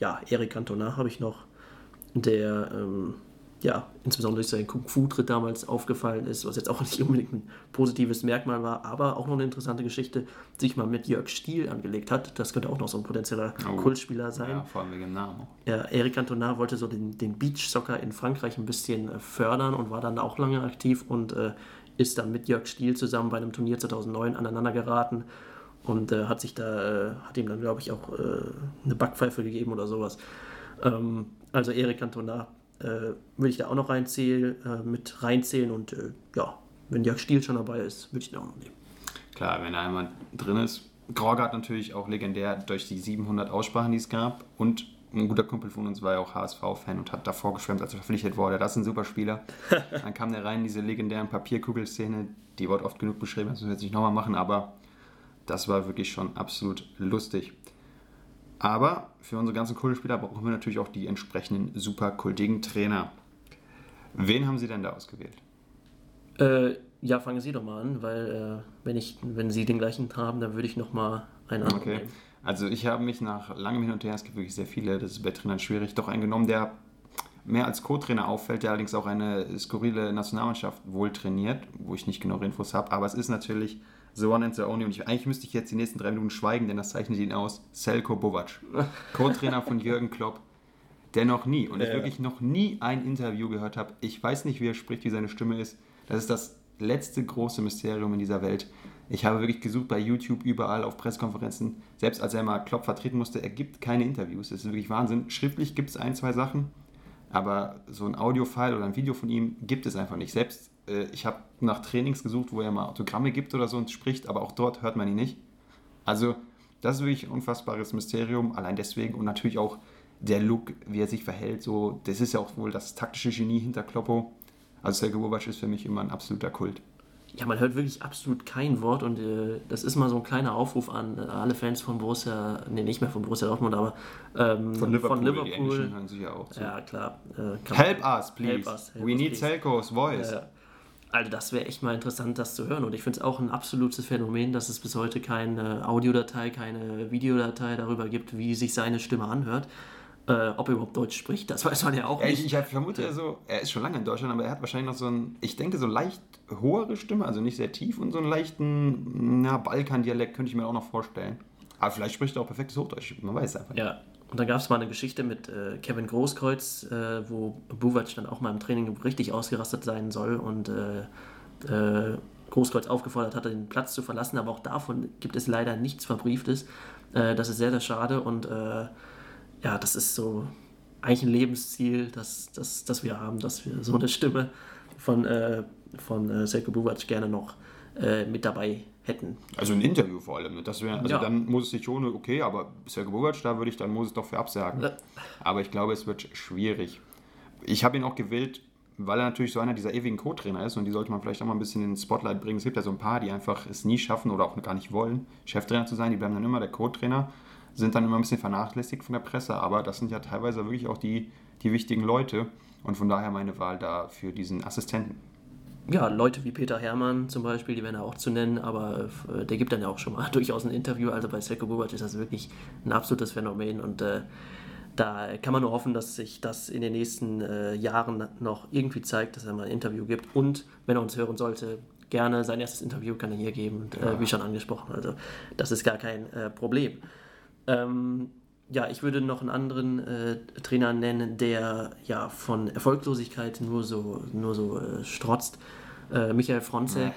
Speaker 2: ja, Erik Cantona habe ich noch, der ähm, ja, insbesondere durch seinen Kung-Fu-Tritt damals aufgefallen ist, was jetzt auch nicht unbedingt ein positives Merkmal war, aber auch noch eine interessante Geschichte, sich mal mit Jörg Stiel angelegt hat. Das könnte auch noch so ein potenzieller oh. Kultspieler sein. Ja,
Speaker 1: vor allem wegen Namen.
Speaker 2: Ja, Eric Cantona wollte so den, den Beach-Soccer in Frankreich ein bisschen äh, fördern und war dann auch lange aktiv und äh, ist dann mit Jörg Stiel zusammen bei einem Turnier 2009 aneinander geraten und äh, hat sich da, äh, hat ihm dann, glaube ich, auch äh, eine Backpfeife gegeben oder sowas. Ähm, also Eric Cantona äh, würde ich da auch noch reinzählen, äh, mit reinzählen und äh, ja, wenn Jörg Stiel schon dabei ist, würde ich den auch noch nehmen.
Speaker 1: Klar, wenn da jemand drin ist. Grogard natürlich auch legendär durch die 700 Aussprachen, die es gab und ein guter Kumpel von uns war ja auch HSV-Fan und hat davor geschwärmt, als er verpflichtet wurde. Das ist ein super Spieler. Dann kam der rein in diese legendären Papierkugelszene, die wird oft genug beschrieben, das müssen wir jetzt nicht nochmal machen, aber das war wirklich schon absolut lustig. Aber für unsere ganzen Kultspieler brauchen wir natürlich auch die entsprechenden super kultigen Trainer. Wen haben Sie denn da ausgewählt?
Speaker 2: Äh, ja, fangen Sie doch mal an, weil äh, wenn, ich, wenn Sie den gleichen haben, dann würde ich noch mal einen anderen
Speaker 1: okay. nehmen. Also ich habe mich nach langem Hin und Her, es gibt wirklich sehr viele, das ist bei Trainern schwierig, doch einen genommen, der mehr als Co-Trainer auffällt, der allerdings auch eine skurrile Nationalmannschaft wohl trainiert, wo ich nicht genau Infos habe, aber es ist natürlich The One and the Only. Und ich, eigentlich müsste ich jetzt die nächsten drei Minuten schweigen, denn das zeichnet ihn aus. Selko Bovac, Co-Trainer von Jürgen Klopp, der noch nie, und ich wirklich noch nie ein Interview gehört habe. Ich weiß nicht, wie er spricht, wie seine Stimme ist. Das ist das letzte große Mysterium in dieser Welt. Ich habe wirklich gesucht bei YouTube, überall auf Pressekonferenzen. Selbst als er mal Klopp vertreten musste, er gibt keine Interviews. Das ist wirklich Wahnsinn. Schriftlich gibt es ein, zwei Sachen, aber so ein Audio-File oder ein Video von ihm gibt es einfach nicht. Selbst äh, ich habe nach Trainings gesucht, wo er mal Autogramme gibt oder so und spricht, aber auch dort hört man ihn nicht. Also, das ist wirklich ein unfassbares Mysterium, allein deswegen und natürlich auch der Look, wie er sich verhält, so, das ist ja auch wohl das taktische Genie hinter Kloppo. Also Sergej Bobac ist für mich immer ein absoluter Kult.
Speaker 2: Ja, man hört wirklich absolut kein Wort und äh, das ist mal so ein kleiner Aufruf an äh, alle Fans von Borussia, nee, nicht mehr von Borussia Dortmund, aber ähm,
Speaker 1: von Liverpool. Von Liverpool.
Speaker 2: Die hören sich ja auch zu. Ja, klar.
Speaker 1: Äh, help us, please. Help us, help We us, need Selko's voice.
Speaker 2: Also das wäre echt mal interessant, das zu hören. Und ich finde es auch ein absolutes Phänomen, dass es bis heute keine Audiodatei, keine Videodatei darüber gibt, wie sich seine Stimme anhört. Äh, ob er überhaupt Deutsch spricht, das weiß man ja auch nicht.
Speaker 1: Ich, ich vermute so, er ist schon lange in Deutschland, aber er hat wahrscheinlich noch so ein, ich denke, so leicht hohere Stimme, also nicht sehr tief und so einen leichten Balkan-Dialekt könnte ich mir auch noch vorstellen. Aber vielleicht spricht er auch perfektes Hochdeutsch, man weiß einfach
Speaker 2: nicht. Ja, und dann gab es mal eine Geschichte mit äh, Kevin Großkreuz, äh, wo Buvac dann auch mal im Training richtig ausgerastet sein soll und äh, äh, Großkreuz aufgefordert hatte, den Platz zu verlassen. Aber auch davon gibt es leider nichts Verbrieftes. Äh, das ist sehr, sehr schade und ja, das ist so eigentlich ein Lebensziel, das, das, das wir haben, dass wir so eine Stimme von, von äh, Selko Buvac gerne noch mit dabei hätten.
Speaker 1: Also ein Interview vor allem. Das wär, also ja. dann muss es sich schon, okay, aber Sergej Bogac, da würde ich dann Moses doch für absagen. Ja. Aber ich glaube, es wird schwierig. Ich habe ihn auch gewählt, weil er natürlich so einer dieser ewigen Co-Trainer ist und die sollte man vielleicht auch mal ein bisschen in den Spotlight bringen. Es gibt ja so ein paar, die einfach es nie schaffen oder auch gar nicht wollen, Cheftrainer zu sein. Die bleiben dann immer der Co-Trainer. Sind dann immer ein bisschen vernachlässigt von der Presse, aber das sind ja teilweise wirklich auch die, die wichtigen Leute und von daher meine Wahl da für diesen Assistenten.
Speaker 2: Ja, Leute wie Peter Hermann zum Beispiel, die wären auch zu nennen, aber äh, der gibt dann ja auch schon mal durchaus ein Interview. Also bei Seko Bubac ist das wirklich ein absolutes Phänomen und äh, da kann man nur hoffen, dass sich das in den nächsten äh, Jahren noch irgendwie zeigt, dass er mal ein Interview gibt und wenn er uns hören sollte, gerne sein erstes Interview kann er hier geben, und, äh, wie schon angesprochen. Also das ist gar kein äh, Problem. Ähm, ja, ich würde noch einen anderen äh, Trainer nennen, der ja von Erfolglosigkeit nur so, nur so äh, strotzt. Äh, Michael Fronzek,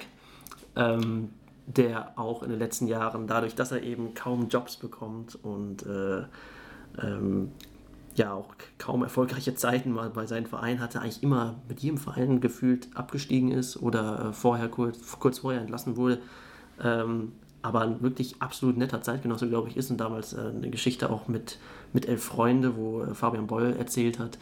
Speaker 2: ähm, der auch in den letzten Jahren, dadurch, dass er eben kaum Jobs bekommt und äh, ähm, ja auch kaum erfolgreiche Zeiten mal bei seinem Verein hatte, eigentlich immer mit jedem Verein gefühlt abgestiegen ist oder äh, vorher kurz, kurz vorher entlassen wurde. Ähm, aber ein wirklich absolut netter Zeitgenosse, glaube ich, ist und damals äh, eine Geschichte auch mit, mit Elf Freunde, wo äh, Fabian Boll erzählt hat,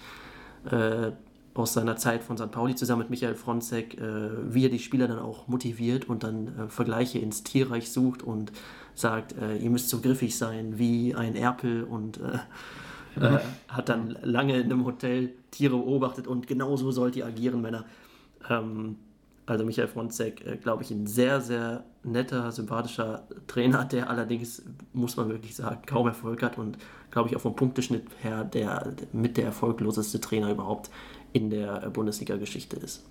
Speaker 2: äh, aus seiner Zeit von St. Pauli zusammen mit Michael Fronzek, äh, wie er die Spieler dann auch motiviert und dann äh, Vergleiche ins Tierreich sucht und sagt, ihr müsst so griffig sein wie ein Erpel und hat dann lange in einem Hotel Tiere beobachtet und genauso sollt ihr agieren, Männer. Ähm, also Michael Fronzek, glaube ich, ein sehr, sehr netter, sympathischer Trainer, der allerdings, muss man wirklich sagen, kaum Erfolg hat und, glaube ich, auch vom Punkteschnitt her der, mit der erfolgloseste Trainer überhaupt in der Bundesliga-Geschichte ist.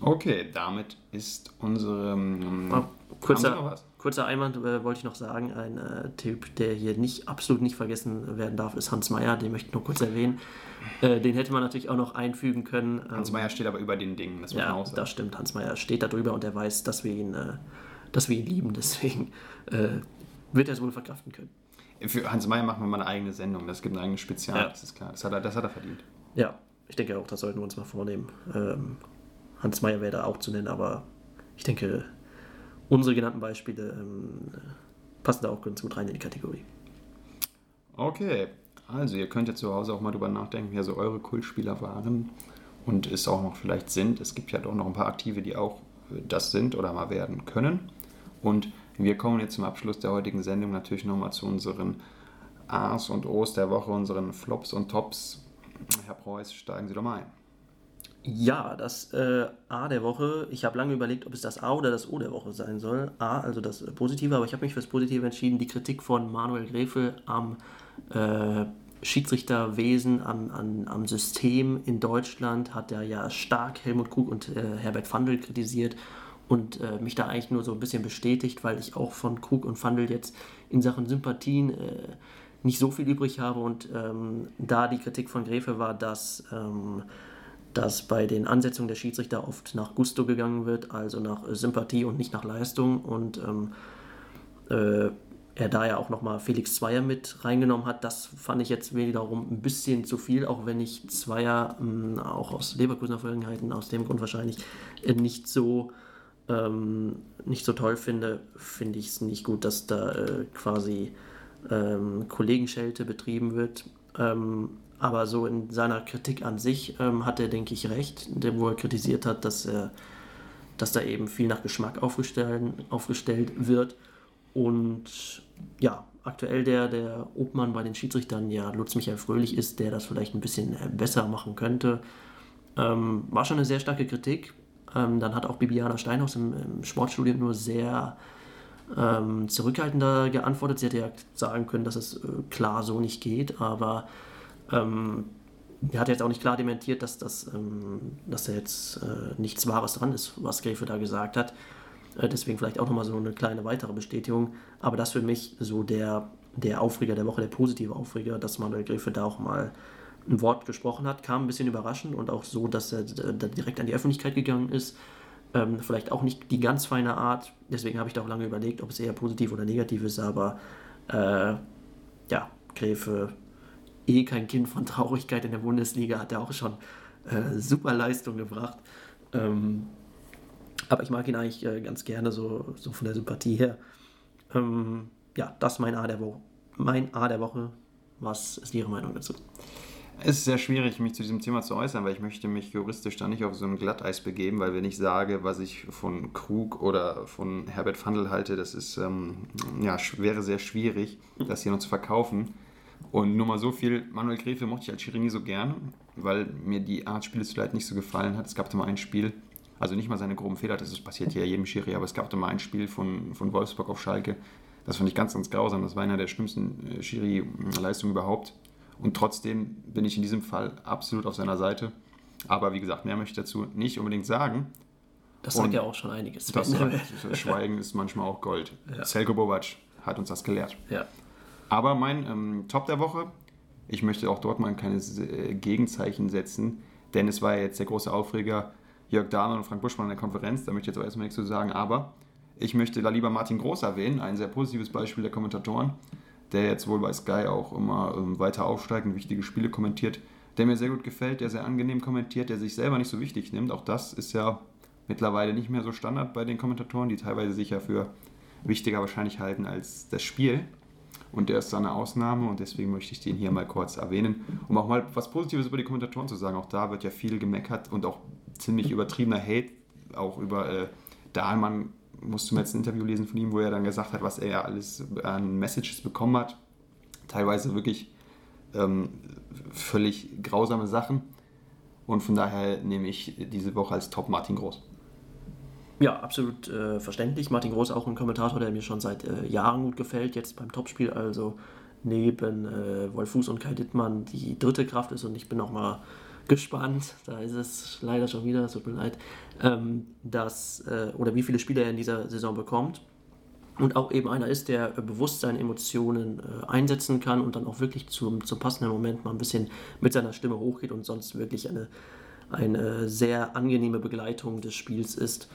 Speaker 1: Okay, damit ist unsere... Ähm,
Speaker 2: oh, kurzer, kurzer Einwand äh, wollte ich noch sagen. Ein äh, Typ, der hier nicht absolut nicht vergessen werden darf, ist Hans Meyer. Den möchte ich nur kurz erwähnen. Äh, den hätte man natürlich auch noch einfügen können.
Speaker 1: Hans ähm, Meyer steht aber über den Dingen.
Speaker 2: Das ja, das stimmt. Hans Meyer steht da drüber und er weiß, dass wir ihn, äh, dass wir ihn lieben. Deswegen äh, wird er es wohl verkraften können.
Speaker 1: Für Hans Meyer machen wir mal eine eigene Sendung. Das gibt ein eigenes Spezial, ja. das ist klar. Das hat, er, das hat er verdient.
Speaker 2: Ja, ich denke auch, das sollten wir uns mal vornehmen. Ähm, Hans Meyer wäre da auch zu nennen, aber ich denke, unsere genannten Beispiele ähm, passen da auch ganz gut rein in die Kategorie.
Speaker 1: Okay, also ihr könnt ja zu Hause auch mal drüber nachdenken, wer so eure Kultspieler waren und es auch noch vielleicht sind. Es gibt ja doch noch ein paar Aktive, die auch das sind oder mal werden können. Und wir kommen jetzt zum Abschluss der heutigen Sendung natürlich nochmal zu unseren A's und O's der Woche, unseren Flops und Tops. Herr Preuß, steigen Sie doch mal ein.
Speaker 2: Ja, das äh, A der Woche, ich habe lange überlegt, ob es das A oder das O der Woche sein soll. A, also das Positive, aber ich habe mich für das Positive entschieden. Die Kritik von Manuel Gräfe am äh, Schiedsrichterwesen, am, am, am, System in Deutschland hat er ja stark Helmut Krug und äh, Herbert Vandel kritisiert und äh, mich da eigentlich nur so ein bisschen bestätigt, weil ich auch von Krug und Vandel jetzt in Sachen Sympathien äh, nicht so viel übrig habe und ähm, da die Kritik von Gräfe war, dass ähm, dass bei den Ansetzungen der Schiedsrichter oft nach Gusto gegangen wird, also nach Sympathie und nicht nach Leistung. Und ähm, äh, er da ja auch nochmal Felix Zweier mit reingenommen hat, das fand ich jetzt wiederum ein bisschen zu viel, auch wenn ich Zweier ähm, auch aus Leverkusener Vergangenheiten, aus dem Grund wahrscheinlich, äh, nicht so ähm, nicht so toll finde, finde ich es nicht gut, dass da äh, quasi ähm, Kollegenschelte betrieben wird. Ähm, aber so in seiner Kritik an sich ähm, hat er, denke ich, recht, wo er kritisiert hat, dass, er, dass da eben viel nach Geschmack aufgestellt, aufgestellt wird. Und ja, aktuell der, der Obmann bei den Schiedsrichtern, ja, Lutz Michael Fröhlich ist, der das vielleicht ein bisschen äh, besser machen könnte. Ähm, war schon eine sehr starke Kritik. Ähm, dann hat auch Bibiana Steinhaus im, im Sportstudium nur sehr ähm, zurückhaltender geantwortet. Sie hätte ja sagen können, dass es äh, klar so nicht geht, aber ähm, er hat jetzt auch nicht klar dementiert, dass, das, ähm, dass da jetzt äh, nichts Wahres dran ist, was Gräfe da gesagt hat. Äh, deswegen vielleicht auch nochmal so eine kleine weitere Bestätigung. Aber das für mich so der, der Aufreger der Woche, der positive Aufreger, dass Manuel Gräfe da auch mal ein Wort gesprochen hat, kam ein bisschen überraschend und auch so, dass er da direkt an die Öffentlichkeit gegangen ist. Ähm, vielleicht auch nicht die ganz feine Art. Deswegen habe ich da auch lange überlegt, ob es eher positiv oder negativ ist. Aber äh, ja, Gräfe eh kein Kind von Traurigkeit in der Bundesliga, hat er auch schon äh, super Leistung gebracht. Ähm, aber ich mag ihn eigentlich äh, ganz gerne, so, so von der Sympathie her. Ähm, ja, das ist mein A der Woche. Mein A der Woche. Was ist Ihre Meinung dazu?
Speaker 1: Es ist sehr schwierig, mich zu diesem Thema zu äußern, weil ich möchte mich juristisch da nicht auf so ein Glatteis begeben, weil wenn ich sage, was ich von Krug oder von Herbert Vandel halte, das ist, ähm, ja, wäre sehr schwierig, das hier noch zu verkaufen. Und nur mal so viel, Manuel Gräfe mochte ich als Schiri nie so gern, weil mir die Art Spiele zuleid nicht so gefallen hat. Es gab da mal ein Spiel, also nicht mal seine groben Fehler, das ist passiert ja jedem Schiri, aber es gab da mal ein Spiel von, von Wolfsburg auf Schalke, das fand ich ganz, ganz grausam. Das war einer der schlimmsten äh, Schiri-Leistungen überhaupt. Und trotzdem bin ich in diesem Fall absolut auf seiner Seite. Aber wie gesagt, mehr möchte ich dazu nicht unbedingt sagen.
Speaker 2: Das sagt ja auch schon einiges.
Speaker 1: Das, das Schweigen ist manchmal auch Gold. Ja. Selko Bovac hat uns das gelehrt.
Speaker 2: Ja.
Speaker 1: Aber mein ähm, Top der Woche, ich möchte auch dort mal ein kleines äh, Gegenzeichen setzen, denn es war ja jetzt der große Aufreger Jörg Dahmer und Frank Buschmann in der Konferenz, da möchte ich jetzt auch erstmal nichts zu sagen, aber ich möchte da lieber Martin Groß erwähnen, ein sehr positives Beispiel der Kommentatoren, der jetzt wohl bei Sky auch immer ähm, weiter aufsteigt und wichtige Spiele kommentiert, der mir sehr gut gefällt, der sehr angenehm kommentiert, der sich selber nicht so wichtig nimmt. Auch das ist ja mittlerweile nicht mehr so Standard bei den Kommentatoren, die teilweise sich ja für wichtiger wahrscheinlich halten als das Spiel. Und der ist da eine Ausnahme und deswegen möchte ich den hier mal kurz erwähnen, um auch mal was Positives über die Kommentatoren zu sagen. Auch da wird ja viel gemeckert und auch ziemlich übertriebener Hate, auch über äh, Dahlmann musste mir jetzt ein Interview lesen von ihm, wo er dann gesagt hat, was er alles an Messages bekommen hat. Teilweise wirklich ähm, völlig grausame Sachen. Und von daher nehme ich diese Woche als Top Martin Groß.
Speaker 2: Ja, absolut äh, verständlich. Martin Groß auch ein Kommentator, der mir schon seit äh, Jahren gut gefällt, jetzt beim Topspiel, also neben äh, Wolfuß und Kai Dittmann die dritte Kraft ist und ich bin auch mal gespannt, da ist es leider schon wieder, es tut mir leid, ähm, dass, äh, oder wie viele Spieler er in dieser Saison bekommt. Und auch eben einer ist, der bewusst seine Emotionen äh, einsetzen kann und dann auch wirklich zum, zum passenden Moment mal ein bisschen mit seiner Stimme hochgeht und sonst wirklich eine, eine sehr angenehme Begleitung des Spiels ist.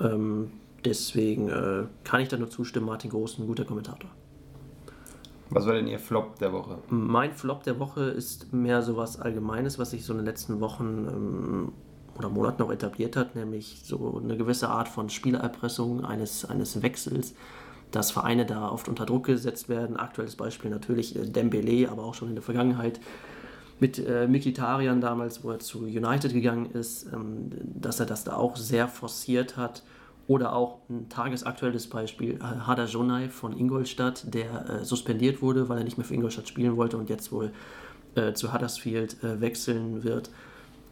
Speaker 2: Ähm, deswegen äh, kann ich da nur zustimmen, Martin Groß, ein guter Kommentator.
Speaker 1: Was war denn Ihr Flop der Woche?
Speaker 2: Mein Flop der Woche ist mehr so was Allgemeines, was sich so in den letzten Wochen ähm, oder Monaten noch etabliert hat, nämlich so eine gewisse Art von Spielerpressung eines, eines Wechsels, dass Vereine da oft unter Druck gesetzt werden. Aktuelles Beispiel natürlich äh, Dembele, aber auch schon in der Vergangenheit mit äh, Mikitarian damals, wo er zu United gegangen ist, ähm, dass er das da auch sehr forciert hat oder auch ein tagesaktuelles Beispiel, äh, Hada Jonai von Ingolstadt, der äh, suspendiert wurde, weil er nicht mehr für Ingolstadt spielen wollte und jetzt wohl äh, zu Huddersfield äh, wechseln wird.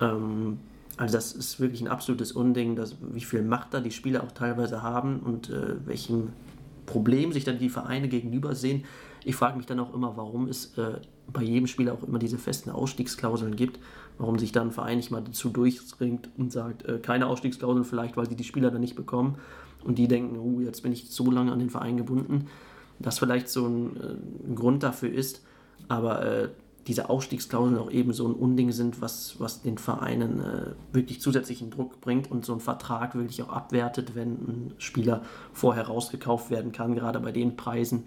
Speaker 2: Ähm, also das ist wirklich ein absolutes Unding, dass, wie viel Macht da die Spieler auch teilweise haben und äh, welchem Problem sich dann die Vereine gegenüber sehen. Ich frage mich dann auch immer, warum es äh, bei jedem Spieler auch immer diese festen Ausstiegsklauseln gibt, warum sich dann ein Verein nicht mal dazu durchringt und sagt, äh, keine Ausstiegsklauseln vielleicht, weil sie die Spieler dann nicht bekommen und die denken, oh, jetzt bin ich so lange an den Verein gebunden, das vielleicht so ein, äh, ein Grund dafür ist, aber äh, diese Ausstiegsklauseln auch eben so ein Unding sind, was, was den Vereinen äh, wirklich zusätzlichen Druck bringt und so ein Vertrag wirklich auch abwertet, wenn ein Spieler vorher rausgekauft werden kann, gerade bei den Preisen,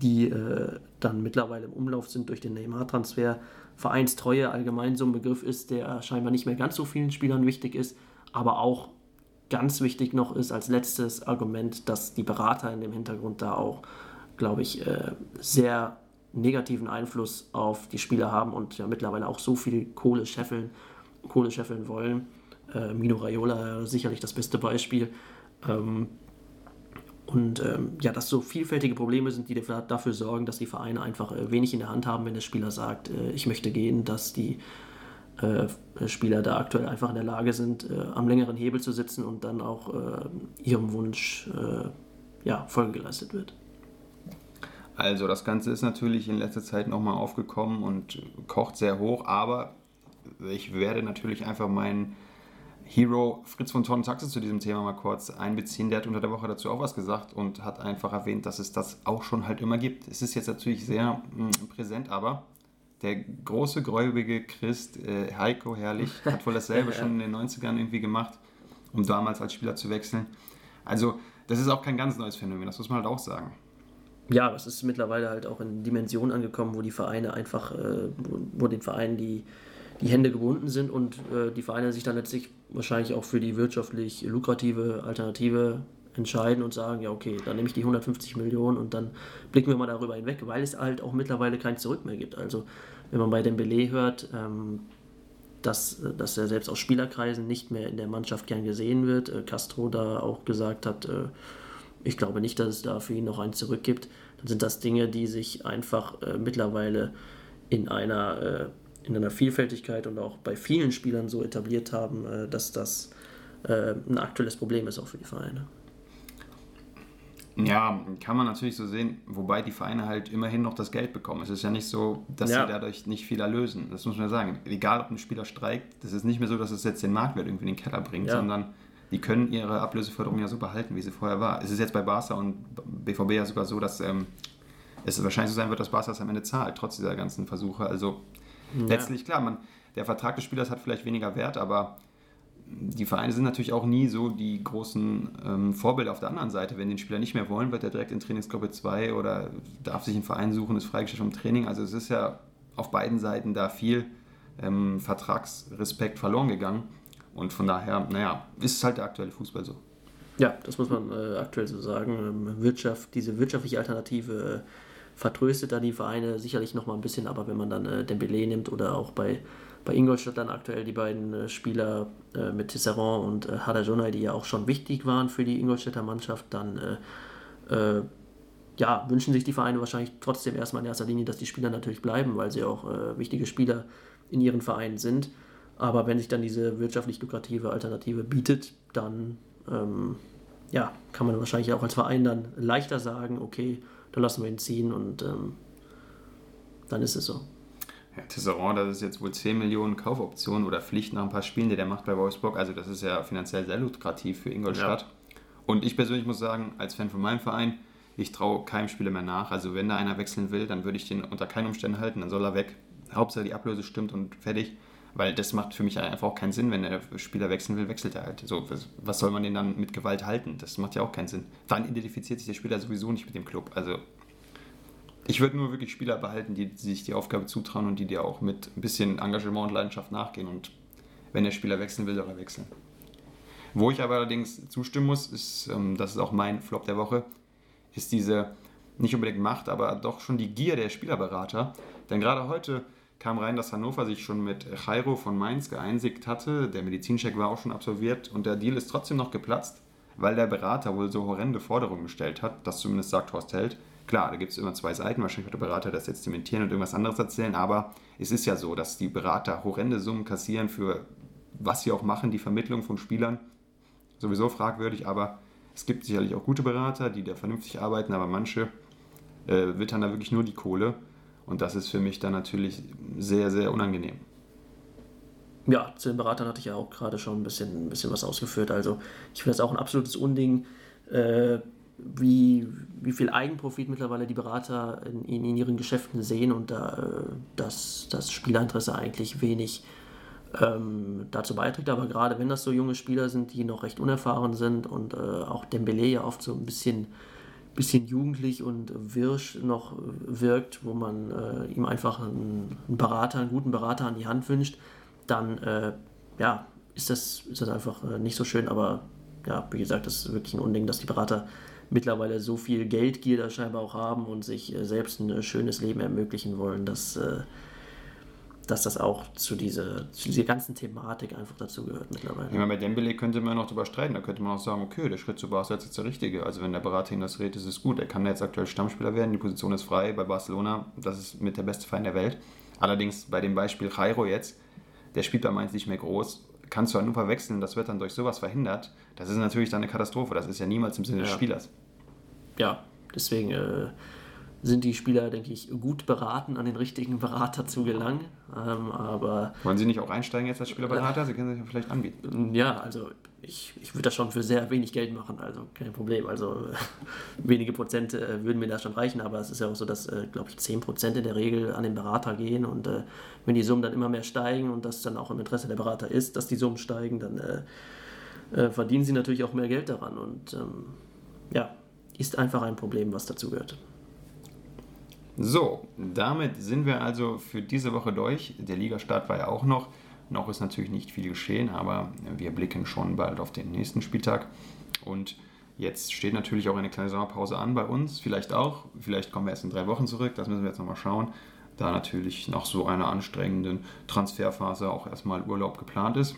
Speaker 2: die äh, dann mittlerweile im Umlauf sind durch den Neymar-Transfer. Vereinstreue allgemein so ein Begriff ist, der scheinbar nicht mehr ganz so vielen Spielern wichtig ist, aber auch ganz wichtig noch ist als letztes Argument, dass die Berater in dem Hintergrund da auch, glaube ich, äh, sehr negativen Einfluss auf die Spieler haben und ja mittlerweile auch so viel Kohle scheffeln, Kohle scheffeln wollen. Äh, Mino Raiola sicherlich das beste Beispiel. Ähm, und ähm, ja, dass so vielfältige Probleme sind, die dafür sorgen, dass die Vereine einfach äh, wenig in der Hand haben, wenn der Spieler sagt, äh, ich möchte gehen, dass die äh, Spieler da aktuell einfach in der Lage sind, äh, am längeren Hebel zu sitzen und dann auch äh, ihrem Wunsch äh, ja, Folge geleistet wird.
Speaker 1: Also das Ganze ist natürlich in letzter Zeit nochmal aufgekommen und kocht sehr hoch, aber ich werde natürlich einfach meinen Hero Fritz von Torn Taxe zu diesem Thema mal kurz einbeziehen. Der hat unter der Woche dazu auch was gesagt und hat einfach erwähnt, dass es das auch schon halt immer gibt. Es ist jetzt natürlich sehr mh, hm, präsent, aber der große, gläubige Christ äh, Heiko Herrlich hat wohl dasselbe schon in den 90ern irgendwie gemacht, um damals als Spieler zu wechseln. Also, das ist auch kein ganz neues Phänomen, das muss man halt auch sagen.
Speaker 2: Ja, es ist mittlerweile halt auch in Dimensionen angekommen, wo die Vereine einfach, äh, wo, wo den Vereinen die die Hände gebunden sind und äh, die Vereine sich dann letztlich wahrscheinlich auch für die wirtschaftlich lukrative Alternative entscheiden und sagen, ja okay, dann nehme ich die 150 Millionen und dann blicken wir mal darüber hinweg, weil es halt auch mittlerweile kein Zurück mehr gibt. Also wenn man bei Dembele hört, ähm, dass, dass er selbst aus Spielerkreisen nicht mehr in der Mannschaft gern gesehen wird, äh, Castro da auch gesagt hat, äh, ich glaube nicht, dass es da für ihn noch einen Zurück gibt, dann sind das Dinge, die sich einfach äh, mittlerweile in einer, äh, in einer Vielfältigkeit und auch bei vielen Spielern so etabliert haben, äh, dass das äh, ein aktuelles Problem ist auch für die Vereine.
Speaker 1: Ja, kann man natürlich so sehen, wobei die Vereine halt immerhin noch das Geld bekommen. Es ist ja nicht so, dass ja. sie dadurch nicht viel erlösen. Das muss man sagen. Egal, ob ein Spieler streikt, das ist nicht mehr so, dass es jetzt den Marktwert irgendwie in den Keller bringt, ja. sondern die können ihre Ablöseförderung ja so behalten, wie sie vorher war. Es ist jetzt bei Barca und BVB ja sogar so, dass ähm, es wahrscheinlich so sein wird, dass Barca es am Ende zahlt, trotz dieser ganzen Versuche. Also ja. letztlich, klar, man, der Vertrag des Spielers hat vielleicht weniger Wert, aber die Vereine sind natürlich auch nie so die großen ähm, Vorbilder auf der anderen Seite. Wenn den Spieler nicht mehr wollen, wird er direkt in Trainingsgruppe 2 oder darf sich einen Verein suchen, ist freigestellt vom Training. Also es ist ja auf beiden Seiten da viel ähm, Vertragsrespekt verloren gegangen. Und von daher, naja, ist es halt der aktuelle Fußball so.
Speaker 2: Ja, das muss man äh, aktuell so sagen. Ähm, Wirtschaft, diese wirtschaftliche Alternative äh, vertröstet da die Vereine sicherlich noch mal ein bisschen, aber wenn man dann äh, Dembele nimmt oder auch bei bei Ingolstadt dann aktuell die beiden äh, Spieler äh, mit Tisserand und äh, Hadajonai, die ja auch schon wichtig waren für die Ingolstädter Mannschaft, dann äh, äh, ja, wünschen sich die Vereine wahrscheinlich trotzdem erstmal in erster Linie, dass die Spieler natürlich bleiben, weil sie auch äh, wichtige Spieler in ihren Vereinen sind. Aber wenn sich dann diese wirtschaftlich lukrative Alternative bietet, dann ähm, ja, kann man wahrscheinlich auch als Verein dann leichter sagen, okay, da lassen wir ihn ziehen und ähm, dann ist es so.
Speaker 1: Ja, Tisserand, das ist jetzt wohl 10 Millionen Kaufoptionen oder Pflicht nach ein paar Spielen, die der macht bei Wolfsburg. Also das ist ja finanziell sehr lukrativ für Ingolstadt. Ja. Und ich persönlich muss sagen, als Fan von meinem Verein, ich traue keinem Spieler mehr nach. Also wenn da einer wechseln will, dann würde ich den unter keinen Umständen halten, dann soll er weg. Hauptsache die Ablöse stimmt und fertig. Weil das macht für mich einfach auch keinen Sinn, wenn der Spieler wechseln will, wechselt er halt. So, was soll man den dann mit Gewalt halten? Das macht ja auch keinen Sinn. Wann identifiziert sich der Spieler sowieso nicht mit dem Club? Also ich würde nur wirklich Spieler behalten, die, die, sich die Aufgabe zutrauen und die dir auch mit ein bisschen Engagement und Leidenschaft nachgehen. Und wenn der Spieler wechseln will, soll er wechseln. Wo ich aber allerdings zustimmen muss, ist, ähm, das ist auch mein Flop der Woche, ist diese nicht unbedingt Macht, aber doch schon die Gier der Spielerberater. Denn gerade heute kam rein, dass Hannover sich schon mit Jairo von Mainz geeinigt hatte. Der Medizincheck war auch schon absolviert und der Deal ist trotzdem noch geplatzt, weil der Berater wohl so horrende Forderungen gestellt hat. Das zumindest sagt Horst Held Klar, da gibt es immer zwei Seiten, wahrscheinlich wird der Berater das jetzt dementieren und irgendwas anderes erzählen, aber es ist ja so, dass die Berater horrende Summen kassieren für was sie auch machen, die Vermittlung von Spielern. Sowieso fragwürdig, aber es gibt sicherlich auch gute Berater, die da vernünftig arbeiten, aber manche äh, wittern da wirklich nur die Kohle und das ist für mich dann natürlich sehr, sehr unangenehm.
Speaker 2: Ja, zu den Beratern hatte ich ja auch gerade schon ein bisschen, ein bisschen was ausgeführt. Also ich finde das auch ein absolutes Unding. Äh, wie, wie viel Eigenprofit mittlerweile die Berater in, in, in ihren Geschäften sehen und da, äh, dass das Spielerinteresse eigentlich wenig ähm, dazu beiträgt. Aber gerade wenn das so junge Spieler sind, die noch recht unerfahren sind und äh, auch Dembele ja oft so ein bisschen, bisschen jugendlich und wirsch noch wirkt, wo man äh, ihm einfach einen, einen, Berater, einen guten Berater an die Hand wünscht, dann äh, ja, ist das, ist das einfach äh, nicht so schön. Aber ja, wie gesagt, das ist wirklich ein Unding, dass die Berater mittlerweile so viel Geldgier da scheinbar auch haben und sich äh, selbst ein äh, schönes Leben ermöglichen wollen, dass, äh, dass das auch zu dieser, zu dieser ganzen Thematik einfach dazu gehört mittlerweile.
Speaker 1: Ich meine, bei Dembele könnte man noch drüber streiten. Da könnte man auch sagen, okay, der Schritt zu Barca ist jetzt der richtige. Also wenn der Berater ihm das redet, ist es gut. Er kann jetzt aktuell Stammspieler werden, die Position ist frei bei Barcelona. Das ist mit der beste Verein der Welt. Allerdings bei dem Beispiel Jairo jetzt, der spielt bei Mainz nicht mehr groß kannst du Hannover wechseln, das wird dann durch sowas verhindert, das ist natürlich dann eine Katastrophe. Das ist ja niemals im Sinne ja. des Spielers
Speaker 2: ja, deswegen äh, sind die Spieler, denke ich, gut beraten, an den richtigen Berater zu gelangen. Ähm, aber
Speaker 1: Wollen Sie nicht auch einsteigen jetzt als Spielerberater? Sie können sich vielleicht anbieten.
Speaker 2: Ja, also ich, ich würde das schon für sehr wenig Geld machen, also kein Problem. Also wenige Prozent äh, würden mir da schon reichen, aber es ist ja auch so, dass, äh, glaube ich, 10 Prozent in der Regel an den Berater gehen und äh, wenn die Summen dann immer mehr steigen und das dann auch im Interesse der Berater ist, dass die Summen steigen, dann äh, äh, verdienen sie natürlich auch mehr Geld daran und ähm, ja, ist einfach ein Problem, was dazu gehört.
Speaker 1: So, damit sind wir also für diese Woche durch. Der Ligastart war ja auch noch. Noch ist natürlich nicht viel geschehen, aber wir blicken schon bald auf den nächsten Spieltag. Und Jetzt steht natürlich auch eine kleine Sommerpause an bei uns, vielleicht auch. Vielleicht kommen wir erst in drei Wochen zurück, das müssen wir jetzt nochmal schauen. Da natürlich nach so einer anstrengenden Transferphase auch erstmal Urlaub geplant ist.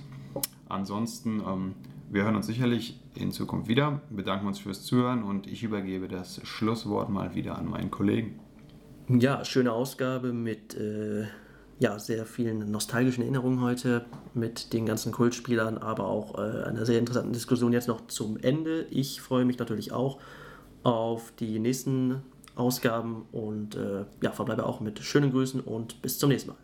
Speaker 1: Ansonsten, ähm, wir hören uns sicherlich in Zukunft wieder, bedanken uns fürs Zuhören und ich übergebe das Schlusswort mal wieder an meinen Kollegen.
Speaker 2: Ja, schöne Ausgabe mit äh, ja, sehr vielen nostalgischen Erinnerungen heute, mit den ganzen Kultspielern, aber auch äh, einer sehr interessanten Diskussion jetzt noch zum Ende. Ich freue mich natürlich auch auf die nächsten Ausgaben und äh, ja, verbleibe auch mit schönen Grüßen und bis zum nächsten Mal.